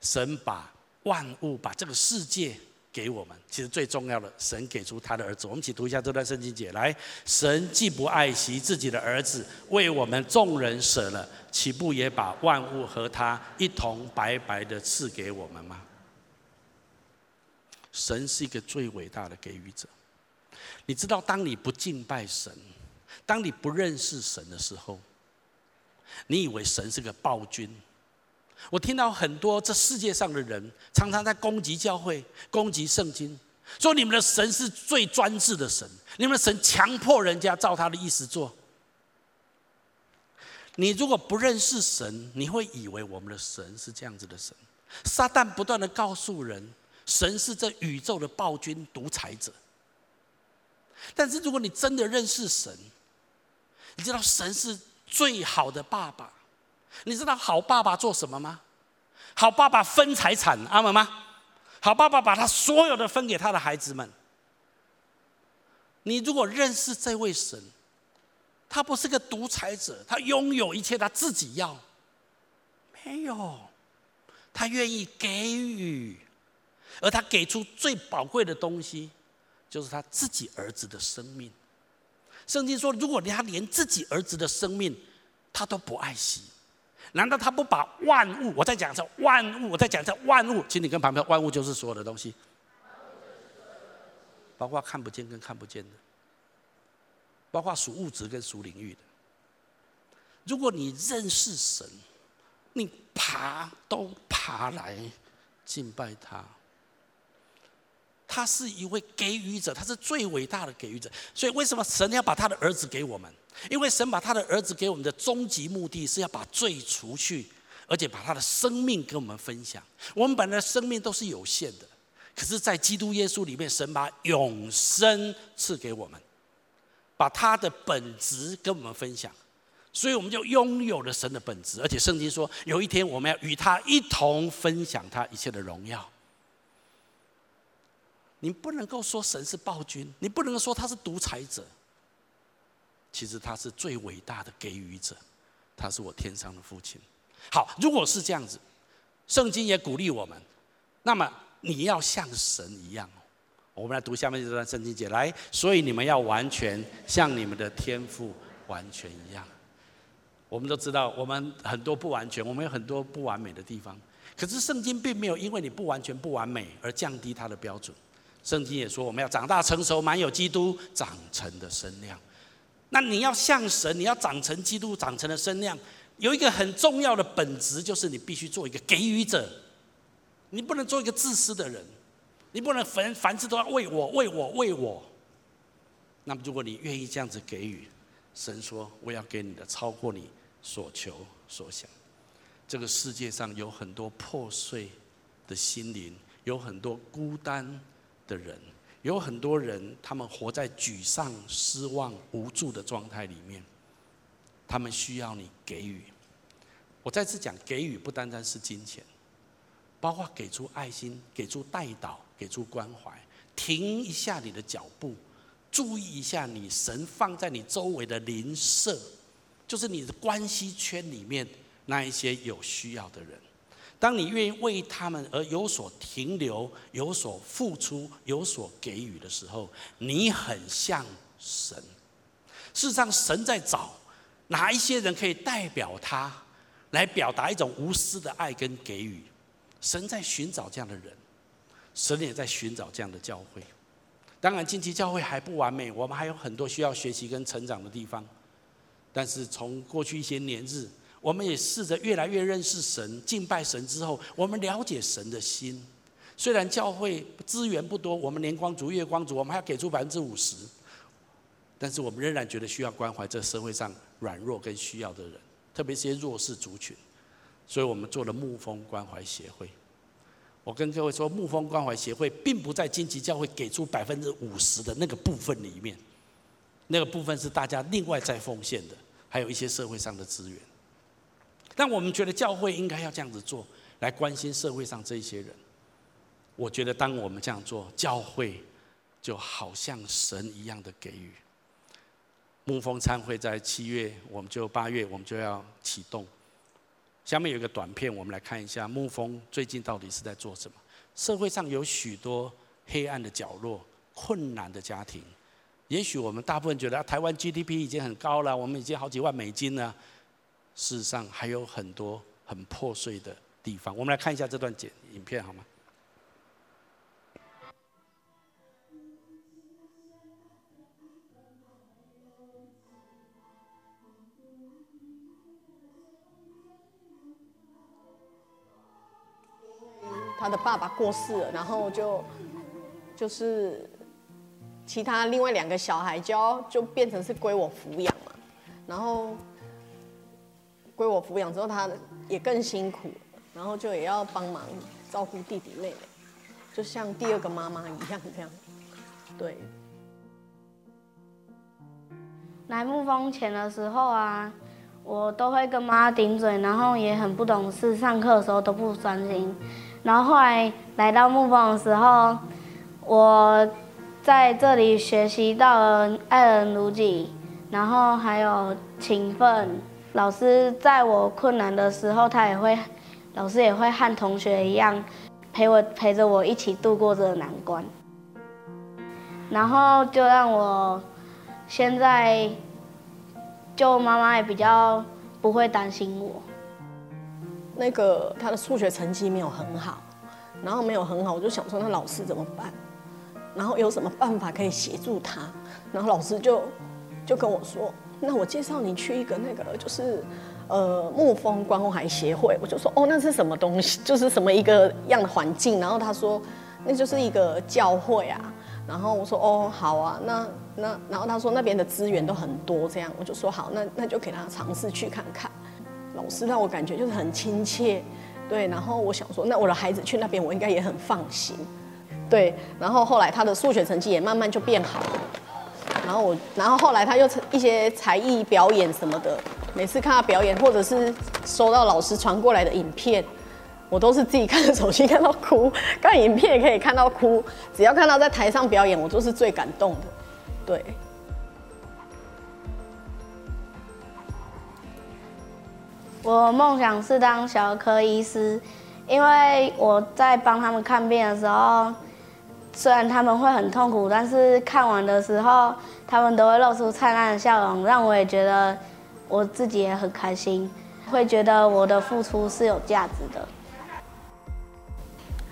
神把万物，把这个世界。给我们，其实最重要的，神给出他的儿子。我们一起读一下这段圣经节，来，神既不爱惜自己的儿子，为我们众人舍了，岂不也把万物和他一同白白的赐给我们吗？神是一个最伟大的给予者。你知道，当你不敬拜神，当你不认识神的时候，你以为神是个暴君。我听到很多这世界上的人常常在攻击教会、攻击圣经，说你们的神是最专制的神，你们的神强迫人家照他的意思做。你如果不认识神，你会以为我们的神是这样子的神。撒旦不断的告诉人，神是这宇宙的暴君、独裁者。但是如果你真的认识神，你知道神是最好的爸爸。你知道好爸爸做什么吗？好爸爸分财产，阿们吗？好爸爸把他所有的分给他的孩子们。你如果认识这位神，他不是个独裁者，他拥有一切，他自己要。没有，他愿意给予，而他给出最宝贵的东西，就是他自己儿子的生命。圣经说，如果他连自己儿子的生命他都不爱惜。难道他不把万物？我在讲这万物，我在讲这万物，请你跟旁边万物就是所有的东西，包括看不见跟看不见的，包括属物质跟属领域的。如果你认识神，你爬都爬来敬拜他。他是一位给予者，他是最伟大的给予者。所以为什么神要把他的儿子给我们？因为神把他的儿子给我们的终极目的是要把罪除去，而且把他的生命跟我们分享。我们本来生命都是有限的，可是，在基督耶稣里面，神把永生赐给我们，把他的本质跟我们分享，所以我们就拥有了神的本质。而且圣经说，有一天我们要与他一同分享他一切的荣耀。你不能够说神是暴君，你不能说他是独裁者。其实他是最伟大的给予者，他是我天上的父亲。好，如果是这样子，圣经也鼓励我们，那么你要像神一样。我们来读下面这段圣经节，来，所以你们要完全像你们的天赋完全一样。我们都知道，我们很多不完全，我们有很多不完美的地方。可是圣经并没有因为你不完全不完美而降低它的标准。圣经也说，我们要长大成熟，满有基督长成的身量。那你要像神，你要长成基督长成的身量，有一个很重要的本质，就是你必须做一个给予者。你不能做一个自私的人，你不能凡凡事都要为我、为我、为我。那么，如果你愿意这样子给予，神说：“我要给你的超过你所求所想。”这个世界上有很多破碎的心灵，有很多孤单的人，有很多人，他们活在沮丧、失望、无助的状态里面，他们需要你给予。我再次讲，给予不单单是金钱，包括给出爱心、给出代导、给出关怀。停一下你的脚步，注意一下你神放在你周围的邻舍，就是你的关系圈里面那一些有需要的人。当你愿意为他们而有所停留、有所付出、有所给予的时候，你很像神。事实上，神在找哪一些人可以代表他，来表达一种无私的爱跟给予。神在寻找这样的人，神也在寻找这样的教会。当然，近期教会还不完美，我们还有很多需要学习跟成长的地方。但是，从过去一些年日，我们也试着越来越认识神、敬拜神之后，我们了解神的心。虽然教会资源不多，我们年光族、月光族，我们还要给出百分之五十，但是我们仍然觉得需要关怀这社会上软弱跟需要的人，特别是些弱势族群。所以我们做了牧风关怀协会。我跟各位说，牧风关怀协会并不在荆棘教会给出百分之五十的那个部分里面，那个部分是大家另外再奉献的，还有一些社会上的资源。但我们觉得教会应该要这样子做，来关心社会上这一些人。我觉得当我们这样做，教会就好像神一样的给予。牧风餐会在七月，我们就八月，我们就要启动。下面有一个短片，我们来看一下牧风最近到底是在做什么。社会上有许多黑暗的角落、困难的家庭。也许我们大部分觉得，台湾 GDP 已经很高了，我们已经好几万美金了。事实上还有很多很破碎的地方，我们来看一下这段剪影片好吗？他的爸爸过世了，然后就就是其他另外两个小孩就就变成是归我抚养嘛，然后归我抚养之后，他也更辛苦，然后就也要帮忙照顾弟弟妹妹，就像第二个妈妈一样这样，对。来沐风前的时候啊，我都会跟妈顶嘴，然后也很不懂事，上课的时候都不专心。然后后来来到沐风的时候，我在这里学习到了爱人如己，然后还有勤奋。老师在我困难的时候，他也会，老师也会和同学一样，陪我陪着我一起度过这个难关。然后就让我。现在，就妈妈也比较不会担心我。那个他的数学成绩没有很好，然后没有很好，我就想说那老师怎么办？然后有什么办法可以协助他？然后老师就就跟我说，那我介绍你去一个那个就是呃沐风关怀协会。我就说哦，那是什么东西？就是什么一个样的环境？然后他说那就是一个教会啊。然后我说哦好啊，那那然后他说那边的资源都很多，这样我就说好，那那就给他尝试去看看。老师让我感觉就是很亲切，对。然后我想说，那我的孩子去那边，我应该也很放心，对。然后后来他的数学成绩也慢慢就变好了。然后我，然后后来他又一些才艺表演什么的，每次看他表演，或者是收到老师传过来的影片。我都是自己看着手机看到哭，看影片也可以看到哭。只要看到在台上表演，我都是最感动的。对。我梦想是当小科医师，因为我在帮他们看病的时候，虽然他们会很痛苦，但是看完的时候，他们都会露出灿烂的笑容，让我也觉得我自己也很开心，会觉得我的付出是有价值的。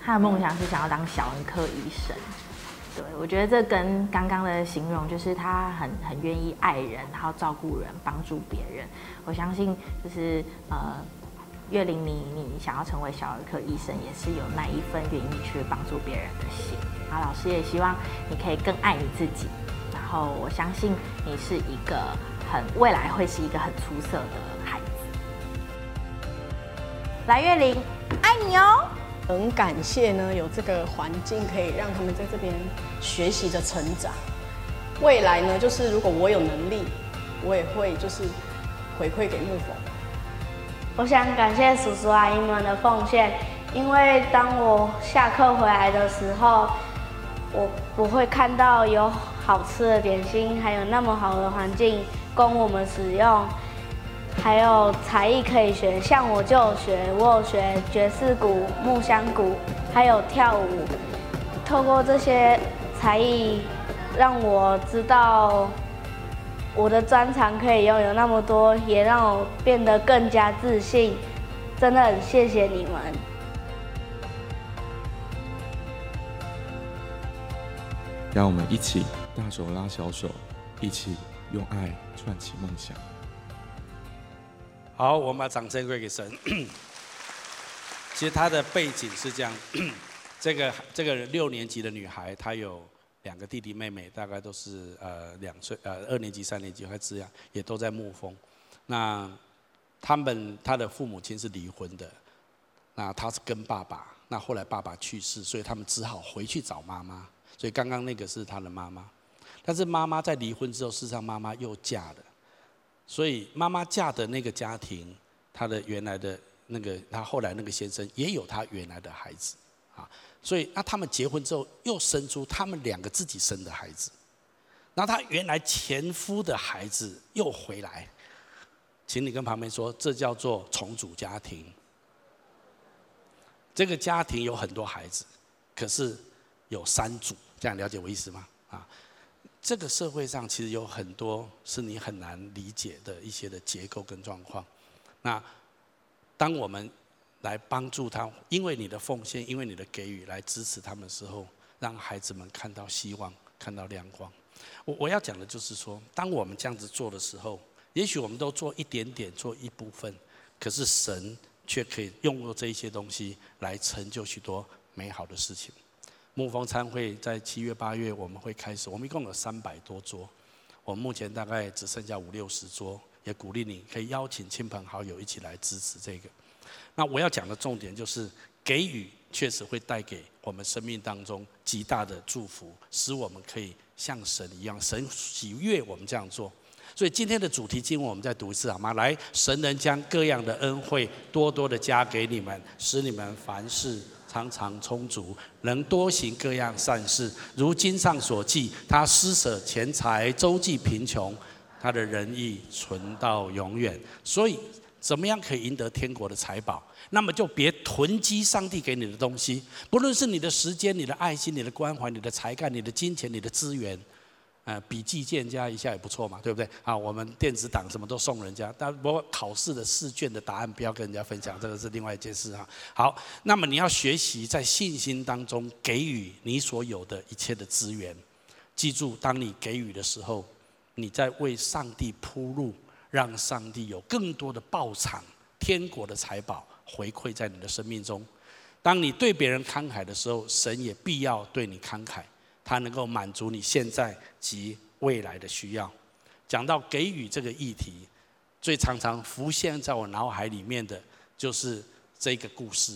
他的梦想是想要当小儿科医生，对，我觉得这跟刚刚的形容，就是他很很愿意爱人，然后照顾人，帮助别人。我相信就是呃，月玲你你想要成为小儿科医生，也是有那一份愿意去帮助别人的心。啊老师也希望你可以更爱你自己，然后我相信你是一个很未来会是一个很出色的孩子。来，月玲，爱你哦。很感谢呢，有这个环境可以让他们在这边学习的成长。未来呢，就是如果我有能力，我也会就是回馈给木风。我想感谢叔叔阿姨们的奉献，因为当我下课回来的时候，我我会看到有好吃的点心，还有那么好的环境供我们使用。还有才艺可以学，像我就学，我有学爵士鼓、木箱鼓，还有跳舞。透过这些才艺，让我知道我的专长可以拥有那么多，也让我变得更加自信。真的很谢谢你们。让我们一起大手拉小手，一起用爱串起梦想。好，我们把掌声归给神。其实他的背景是这样，这个这个六年级的女孩，她有两个弟弟妹妹，大概都是呃两岁呃二年级、三年级还这样，也都在沐风。那他们他的父母亲是离婚的，那他是跟爸爸，那后来爸爸去世，所以他们只好回去找妈妈。所以刚刚那个是他的妈妈，但是妈妈在离婚之后，事实上妈妈又嫁了。所以妈妈嫁的那个家庭，她的原来的那个，她后来那个先生也有他原来的孩子，啊，所以那他们结婚之后又生出他们两个自己生的孩子，那他原来前夫的孩子又回来，请你跟旁边说，这叫做重组家庭。这个家庭有很多孩子，可是有三组，这样了解我意思吗？啊？这个社会上其实有很多是你很难理解的一些的结构跟状况。那当我们来帮助他，因为你的奉献，因为你的给予来支持他们的时候，让孩子们看到希望，看到亮光。我我要讲的就是说，当我们这样子做的时候，也许我们都做一点点，做一部分，可是神却可以用过这一些东西来成就许多美好的事情。牧风餐会在七月八月我们会开始，我们一共有三百多桌，我们目前大概只剩下五六十桌，也鼓励你可以邀请亲朋好友一起来支持这个。那我要讲的重点就是，给予确实会带给我们生命当中极大的祝福，使我们可以像神一样，神喜悦我们这样做。所以今天的主题经文，我们再读一次好吗？来，神能将各样的恩惠多多的加给你们，使你们凡事常常充足，能多行各样善事。如经上所记，他施舍钱财，周济贫穷，他的仁义存到永远。所以，怎么样可以赢得天国的财宝？那么就别囤积上帝给你的东西，不论是你的时间、你的爱心、你的关怀、你的才干、你的金钱、你的资源。呃，笔记见加一下也不错嘛，对不对？啊，我们电子档什么都送人家，但不过考试的试卷的答案不要跟人家分享，这个是另外一件事哈。好，那么你要学习在信心当中给予你所有的一切的资源。记住，当你给予的时候，你在为上帝铺路，让上帝有更多的报偿，天国的财宝回馈在你的生命中。当你对别人慷慨的时候，神也必要对你慷慨。它能够满足你现在及未来的需要。讲到给予这个议题，最常常浮现在我脑海里面的就是这个故事。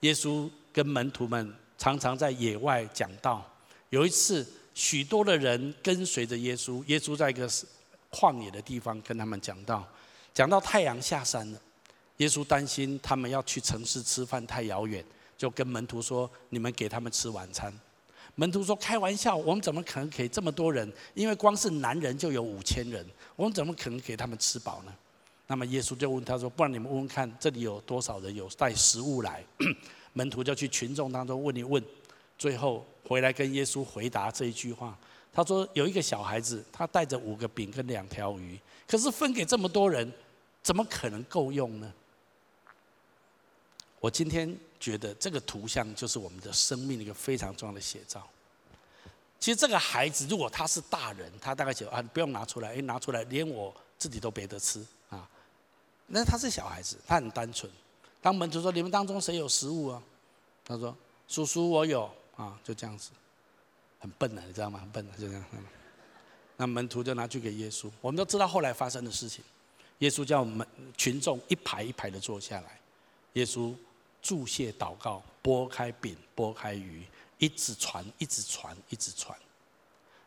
耶稣跟门徒们常常在野外讲道。有一次，许多的人跟随着耶稣，耶稣在一个旷野的地方跟他们讲到。讲到太阳下山了，耶稣担心他们要去城市吃饭太遥远，就跟门徒说：“你们给他们吃晚餐。”门徒说：“开玩笑，我们怎么可能给这么多人？因为光是男人就有五千人，我们怎么可能给他们吃饱呢？”那么耶稣就问他说：“不然你们问问看，这里有多少人有带食物来？”门徒就去群众当中问一问，最后回来跟耶稣回答这一句话：“他说有一个小孩子，他带着五个饼跟两条鱼，可是分给这么多人，怎么可能够用呢？”我今天觉得这个图像就是我们的生命的一个非常重要的写照。其实这个孩子如果他是大人，他大概就啊不用拿出来，哎拿出来连我自己都别得吃啊。那他是小孩子，他很单纯。当门徒说，你们当中谁有食物啊？他说叔叔我有啊，就这样子，很笨的，你知道吗？很笨的，就这样。那门徒就拿去给耶稣。我们都知道后来发生的事情。耶稣叫门群众一排一排的坐下来，耶稣。祝谢祷告，拨开饼，拨开鱼，一直传，一直传，一直传。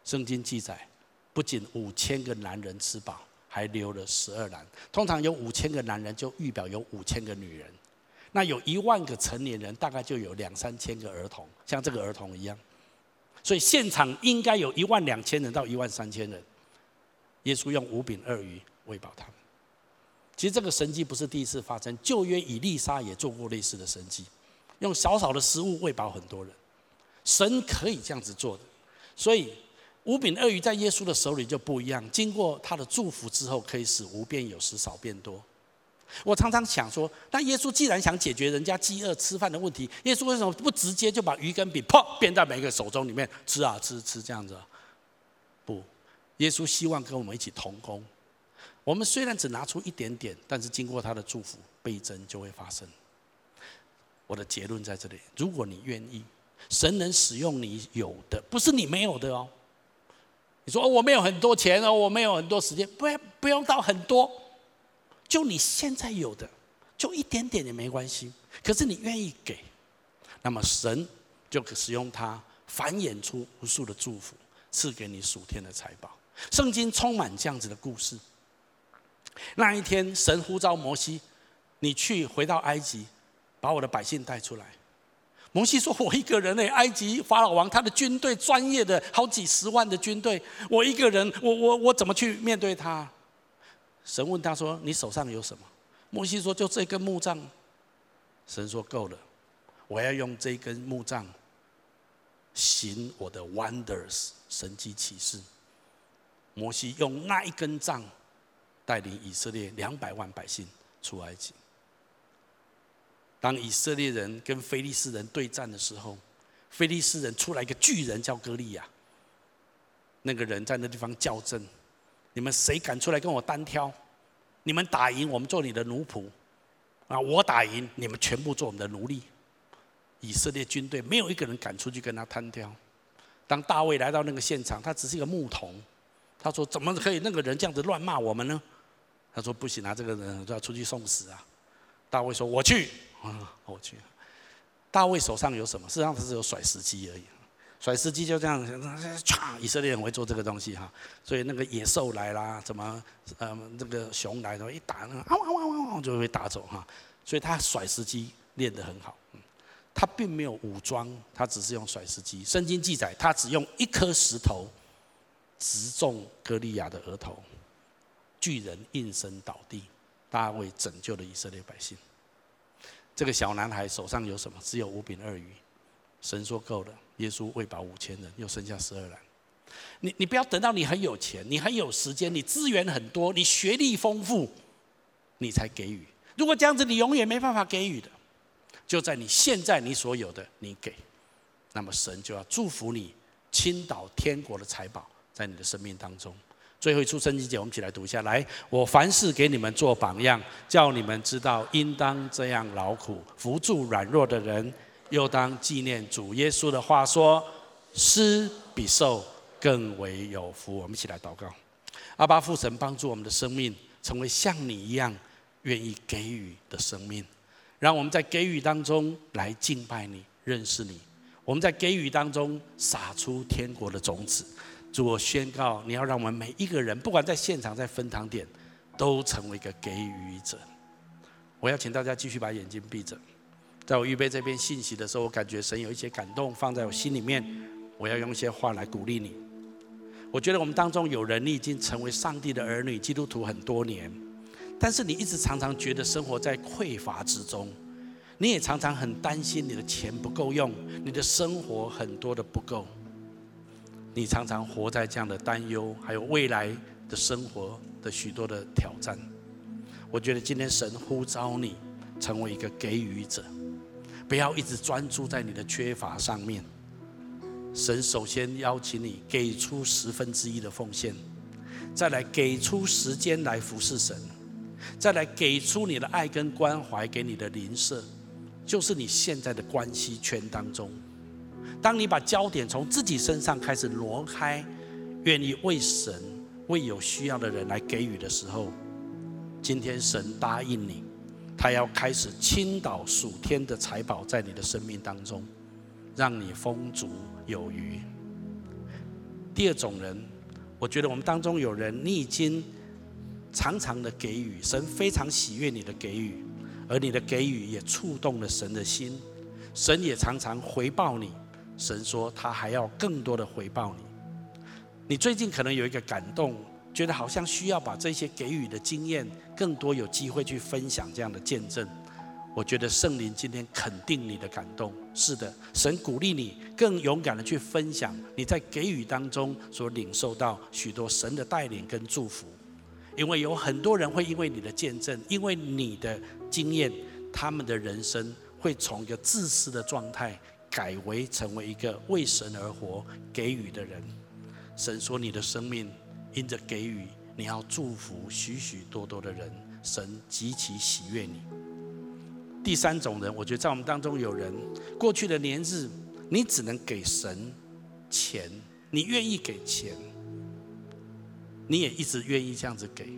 圣经记载，不仅五千个男人吃饱，还留了十二篮。通常有五千个男人，就预表有五千个女人。那有一万个成年人，大概就有两三千个儿童，像这个儿童一样。所以现场应该有一万两千人到一万三千人。耶稣用五饼二鱼喂饱他们。其实这个神迹不是第一次发生，旧约以利沙也做过类似的神迹，用少少的食物喂饱很多人。神可以这样子做的，所以五饼二鱼在耶稣的手里就不一样。经过他的祝福之后，可以使无变有，使少变多。我常常想说，那耶稣既然想解决人家饥饿吃饭的问题，耶稣为什么不直接就把鱼跟饼砰变在每个手中里面吃啊吃吃这样子？不，耶稣希望跟我们一起同工。我们虽然只拿出一点点，但是经过他的祝福，倍增就会发生。我的结论在这里：如果你愿意，神能使用你有的，不是你没有的哦。你说哦，我没有很多钱哦，我没有很多时间，不不用到很多，就你现在有的，就一点点也没关系。可是你愿意给，那么神就可使用它繁衍出无数的祝福，赐给你属天的财宝。圣经充满这样子的故事。那一天，神呼召摩西：“你去回到埃及，把我的百姓带出来。”摩西说：“我一个人呢，埃及法老王他的军队专业的好几十万的军队，我一个人，我我我怎么去面对他？”神问他说：“你手上有什么？”摩西说：“就这根木杖。”神说：“够了，我要用这根木杖行我的 wonders 神迹奇事。”摩西用那一根杖。带领以色列两百万百姓出埃及。当以色列人跟非利士人对战的时候，非利士人出来一个巨人叫歌利亚。那个人在那地方叫阵：“你们谁敢出来跟我单挑？你们打赢，我们做你的奴仆；啊，我打赢，你们全部做我们的奴隶。”以色列军队没有一个人敢出去跟他单挑。当大卫来到那个现场，他只是一个牧童。他说：“怎么可以那个人这样子乱骂我们呢？”他说：“不行啊，这个人就要出去送死啊！”大卫说：“我去，啊，我去。”大卫手上有什么？实际上他是有甩石机而已。甩石机就这样，唰！以色列人会做这个东西哈。所以那个野兽来啦，怎么呃那个熊来了，一打那个啊哇哇哇，就会被打走哈。所以他甩石机练得很好。他并没有武装，他只是用甩石机。圣经记载，他只用一颗石头直中歌利亚的额头，巨人应声倒地。大卫拯救了以色列百姓。这个小男孩手上有什么？只有五饼二鱼。神说够了，耶稣喂饱五千人，又剩下十二人。你你不要等到你很有钱，你很有时间，你资源很多，你学历丰富，你才给予。如果这样子，你永远没办法给予的。就在你现在你所有的，你给，那么神就要祝福你，倾倒天国的财宝在你的生命当中。最后一处圣经节，我们一起来读一下。来，我凡事给你们做榜样，叫你们知道应当这样劳苦，扶助软弱的人，又当纪念主耶稣的话说：施比受更为有福。我们一起来祷告，阿爸父神帮助我们的生命成为像你一样愿意给予的生命。让我们在给予当中来敬拜你、认识你。我们在给予当中撒出天国的种子。主，我宣告，你要让我们每一个人，不管在现场、在分堂点，都成为一个给予者。我要请大家继续把眼睛闭着。在我预备这篇信息的时候，我感觉神有一些感动放在我心里面。我要用一些话来鼓励你。我觉得我们当中有人，你已经成为上帝的儿女、基督徒很多年。但是你一直常常觉得生活在匮乏之中，你也常常很担心你的钱不够用，你的生活很多的不够，你常常活在这样的担忧，还有未来的生活的许多的挑战。我觉得今天神呼召你成为一个给予者，不要一直专注在你的缺乏上面。神首先邀请你给出十分之一的奉献，再来给出时间来服侍神。再来给出你的爱跟关怀给你的邻舍，就是你现在的关系圈当中。当你把焦点从自己身上开始挪开，愿意为神、为有需要的人来给予的时候，今天神答应你，他要开始倾倒属天的财宝在你的生命当中，让你丰足有余。第二种人，我觉得我们当中有人，你已经。常常的给予，神非常喜悦你的给予，而你的给予也触动了神的心，神也常常回报你。神说他还要更多的回报你。你最近可能有一个感动，觉得好像需要把这些给予的经验，更多有机会去分享这样的见证。我觉得圣灵今天肯定你的感动，是的，神鼓励你更勇敢的去分享你在给予当中所领受到许多神的带领跟祝福。因为有很多人会因为你的见证，因为你的经验，他们的人生会从一个自私的状态改为成为一个为神而活、给予的人。神说：“你的生命因着给予，你要祝福许许多多的人，神极其喜悦你。”第三种人，我觉得在我们当中有人，过去的年日，你只能给神钱，你愿意给钱。你也一直愿意这样子给，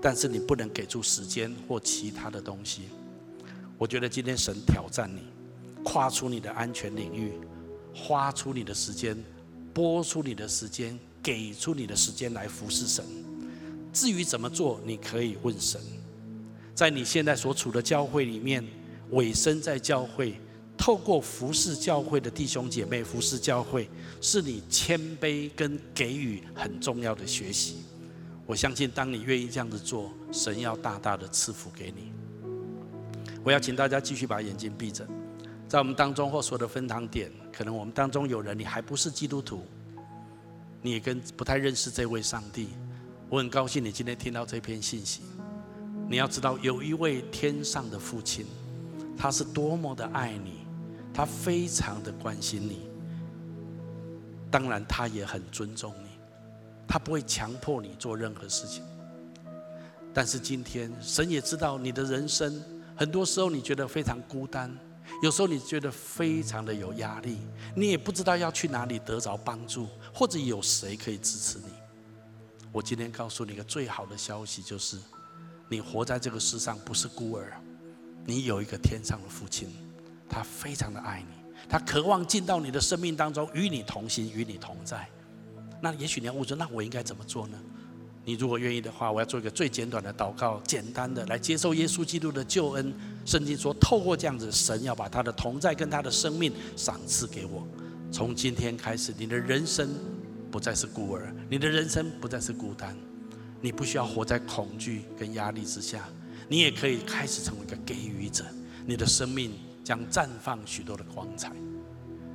但是你不能给出时间或其他的东西。我觉得今天神挑战你，跨出你的安全领域，花出你的时间，拨出你的时间，给出你的时间来服侍神。至于怎么做，你可以问神。在你现在所处的教会里面，委身在教会。透过服侍教会的弟兄姐妹，服侍教会是你谦卑跟给予很重要的学习。我相信，当你愿意这样子做，神要大大的赐福给你。我要请大家继续把眼睛闭着，在我们当中或所有的分堂点，可能我们当中有人你还不是基督徒，你也跟不太认识这位上帝。我很高兴你今天听到这篇信息。你要知道，有一位天上的父亲，他是多么的爱你。他非常的关心你，当然他也很尊重你，他不会强迫你做任何事情。但是今天，神也知道你的人生，很多时候你觉得非常孤单，有时候你觉得非常的有压力，你也不知道要去哪里得着帮助，或者有谁可以支持你。我今天告诉你一个最好的消息，就是你活在这个世上不是孤儿，你有一个天上的父亲，他非常的爱你，他渴望进到你的生命当中，与你同行，与你同在。那也许你要问说，那我应该怎么做呢？你如果愿意的话，我要做一个最简短的祷告，简单的来接受耶稣基督的救恩。圣经说，透过这样子，神要把他的同在跟他的生命赏赐给我。从今天开始，你的人生不再是孤儿，你的人生不再是孤单，你不需要活在恐惧跟压力之下，你也可以开始成为一个给予者。你的生命将绽放许多的光彩。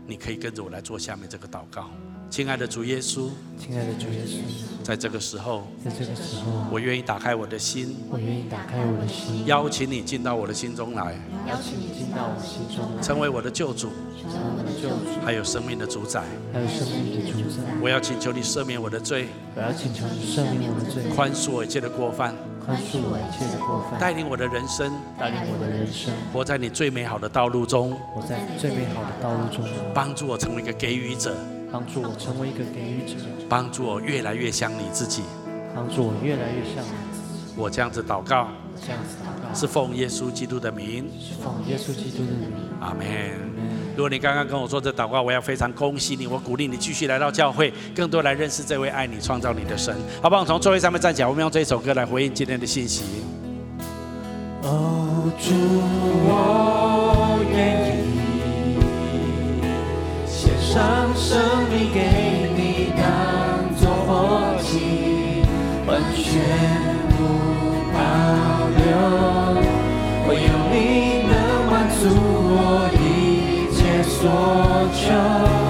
你可以跟着我来做下面这个祷告。亲爱的主耶稣，亲爱的主耶稣，在这个时候，在这个时候，我愿意打开我的心，我愿意打开我的心，邀请你进到我的心中来，邀请你进到我心中来，成为我的救主，成为我的救主，还有生命的主宰，还有生命的主宰。我要请求你赦免我的罪，我要请求你赦免我的罪，宽恕我一切的过犯，宽恕我一切的过犯，带领我的人生，带领我的人生，活在你最美好的道路中，活在最美好的道路中，帮助我成为一个给予者。帮助我成为一个给予者，帮助我越来越像你自己，帮助我越来越像你自己。我这样子祷告，这样子祷告，是奉耶稣基督的名，是奉耶稣基督的名。阿门。如果你刚刚跟我说这祷告，我要非常恭喜你，我鼓励你继续来到教会，更多来认识这位爱你、创造你的神。好不好？从座位上面站起来，我们用这一首歌来回应今天的信息。哦，主，我愿意。让生命给你当作活祭，完全不保留，唯有你能满足我一切所求。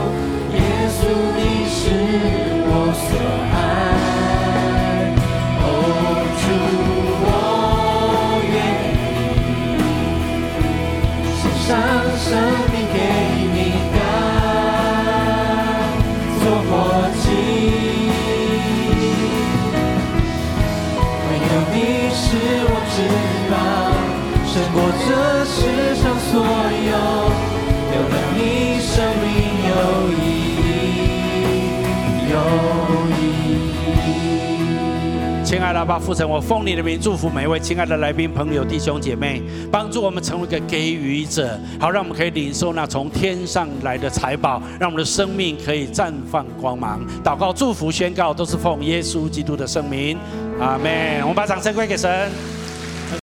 爱的阿爸父神，我奉你的名祝福每一位亲爱的来宾、朋友、弟兄姐妹，帮助我们成为一个给予者，好让我们可以领受那从天上来的财宝，让我们的生命可以绽放光芒。祷告、祝福、宣告，都是奉耶稣基督的圣名，阿门。我们把掌声归给神。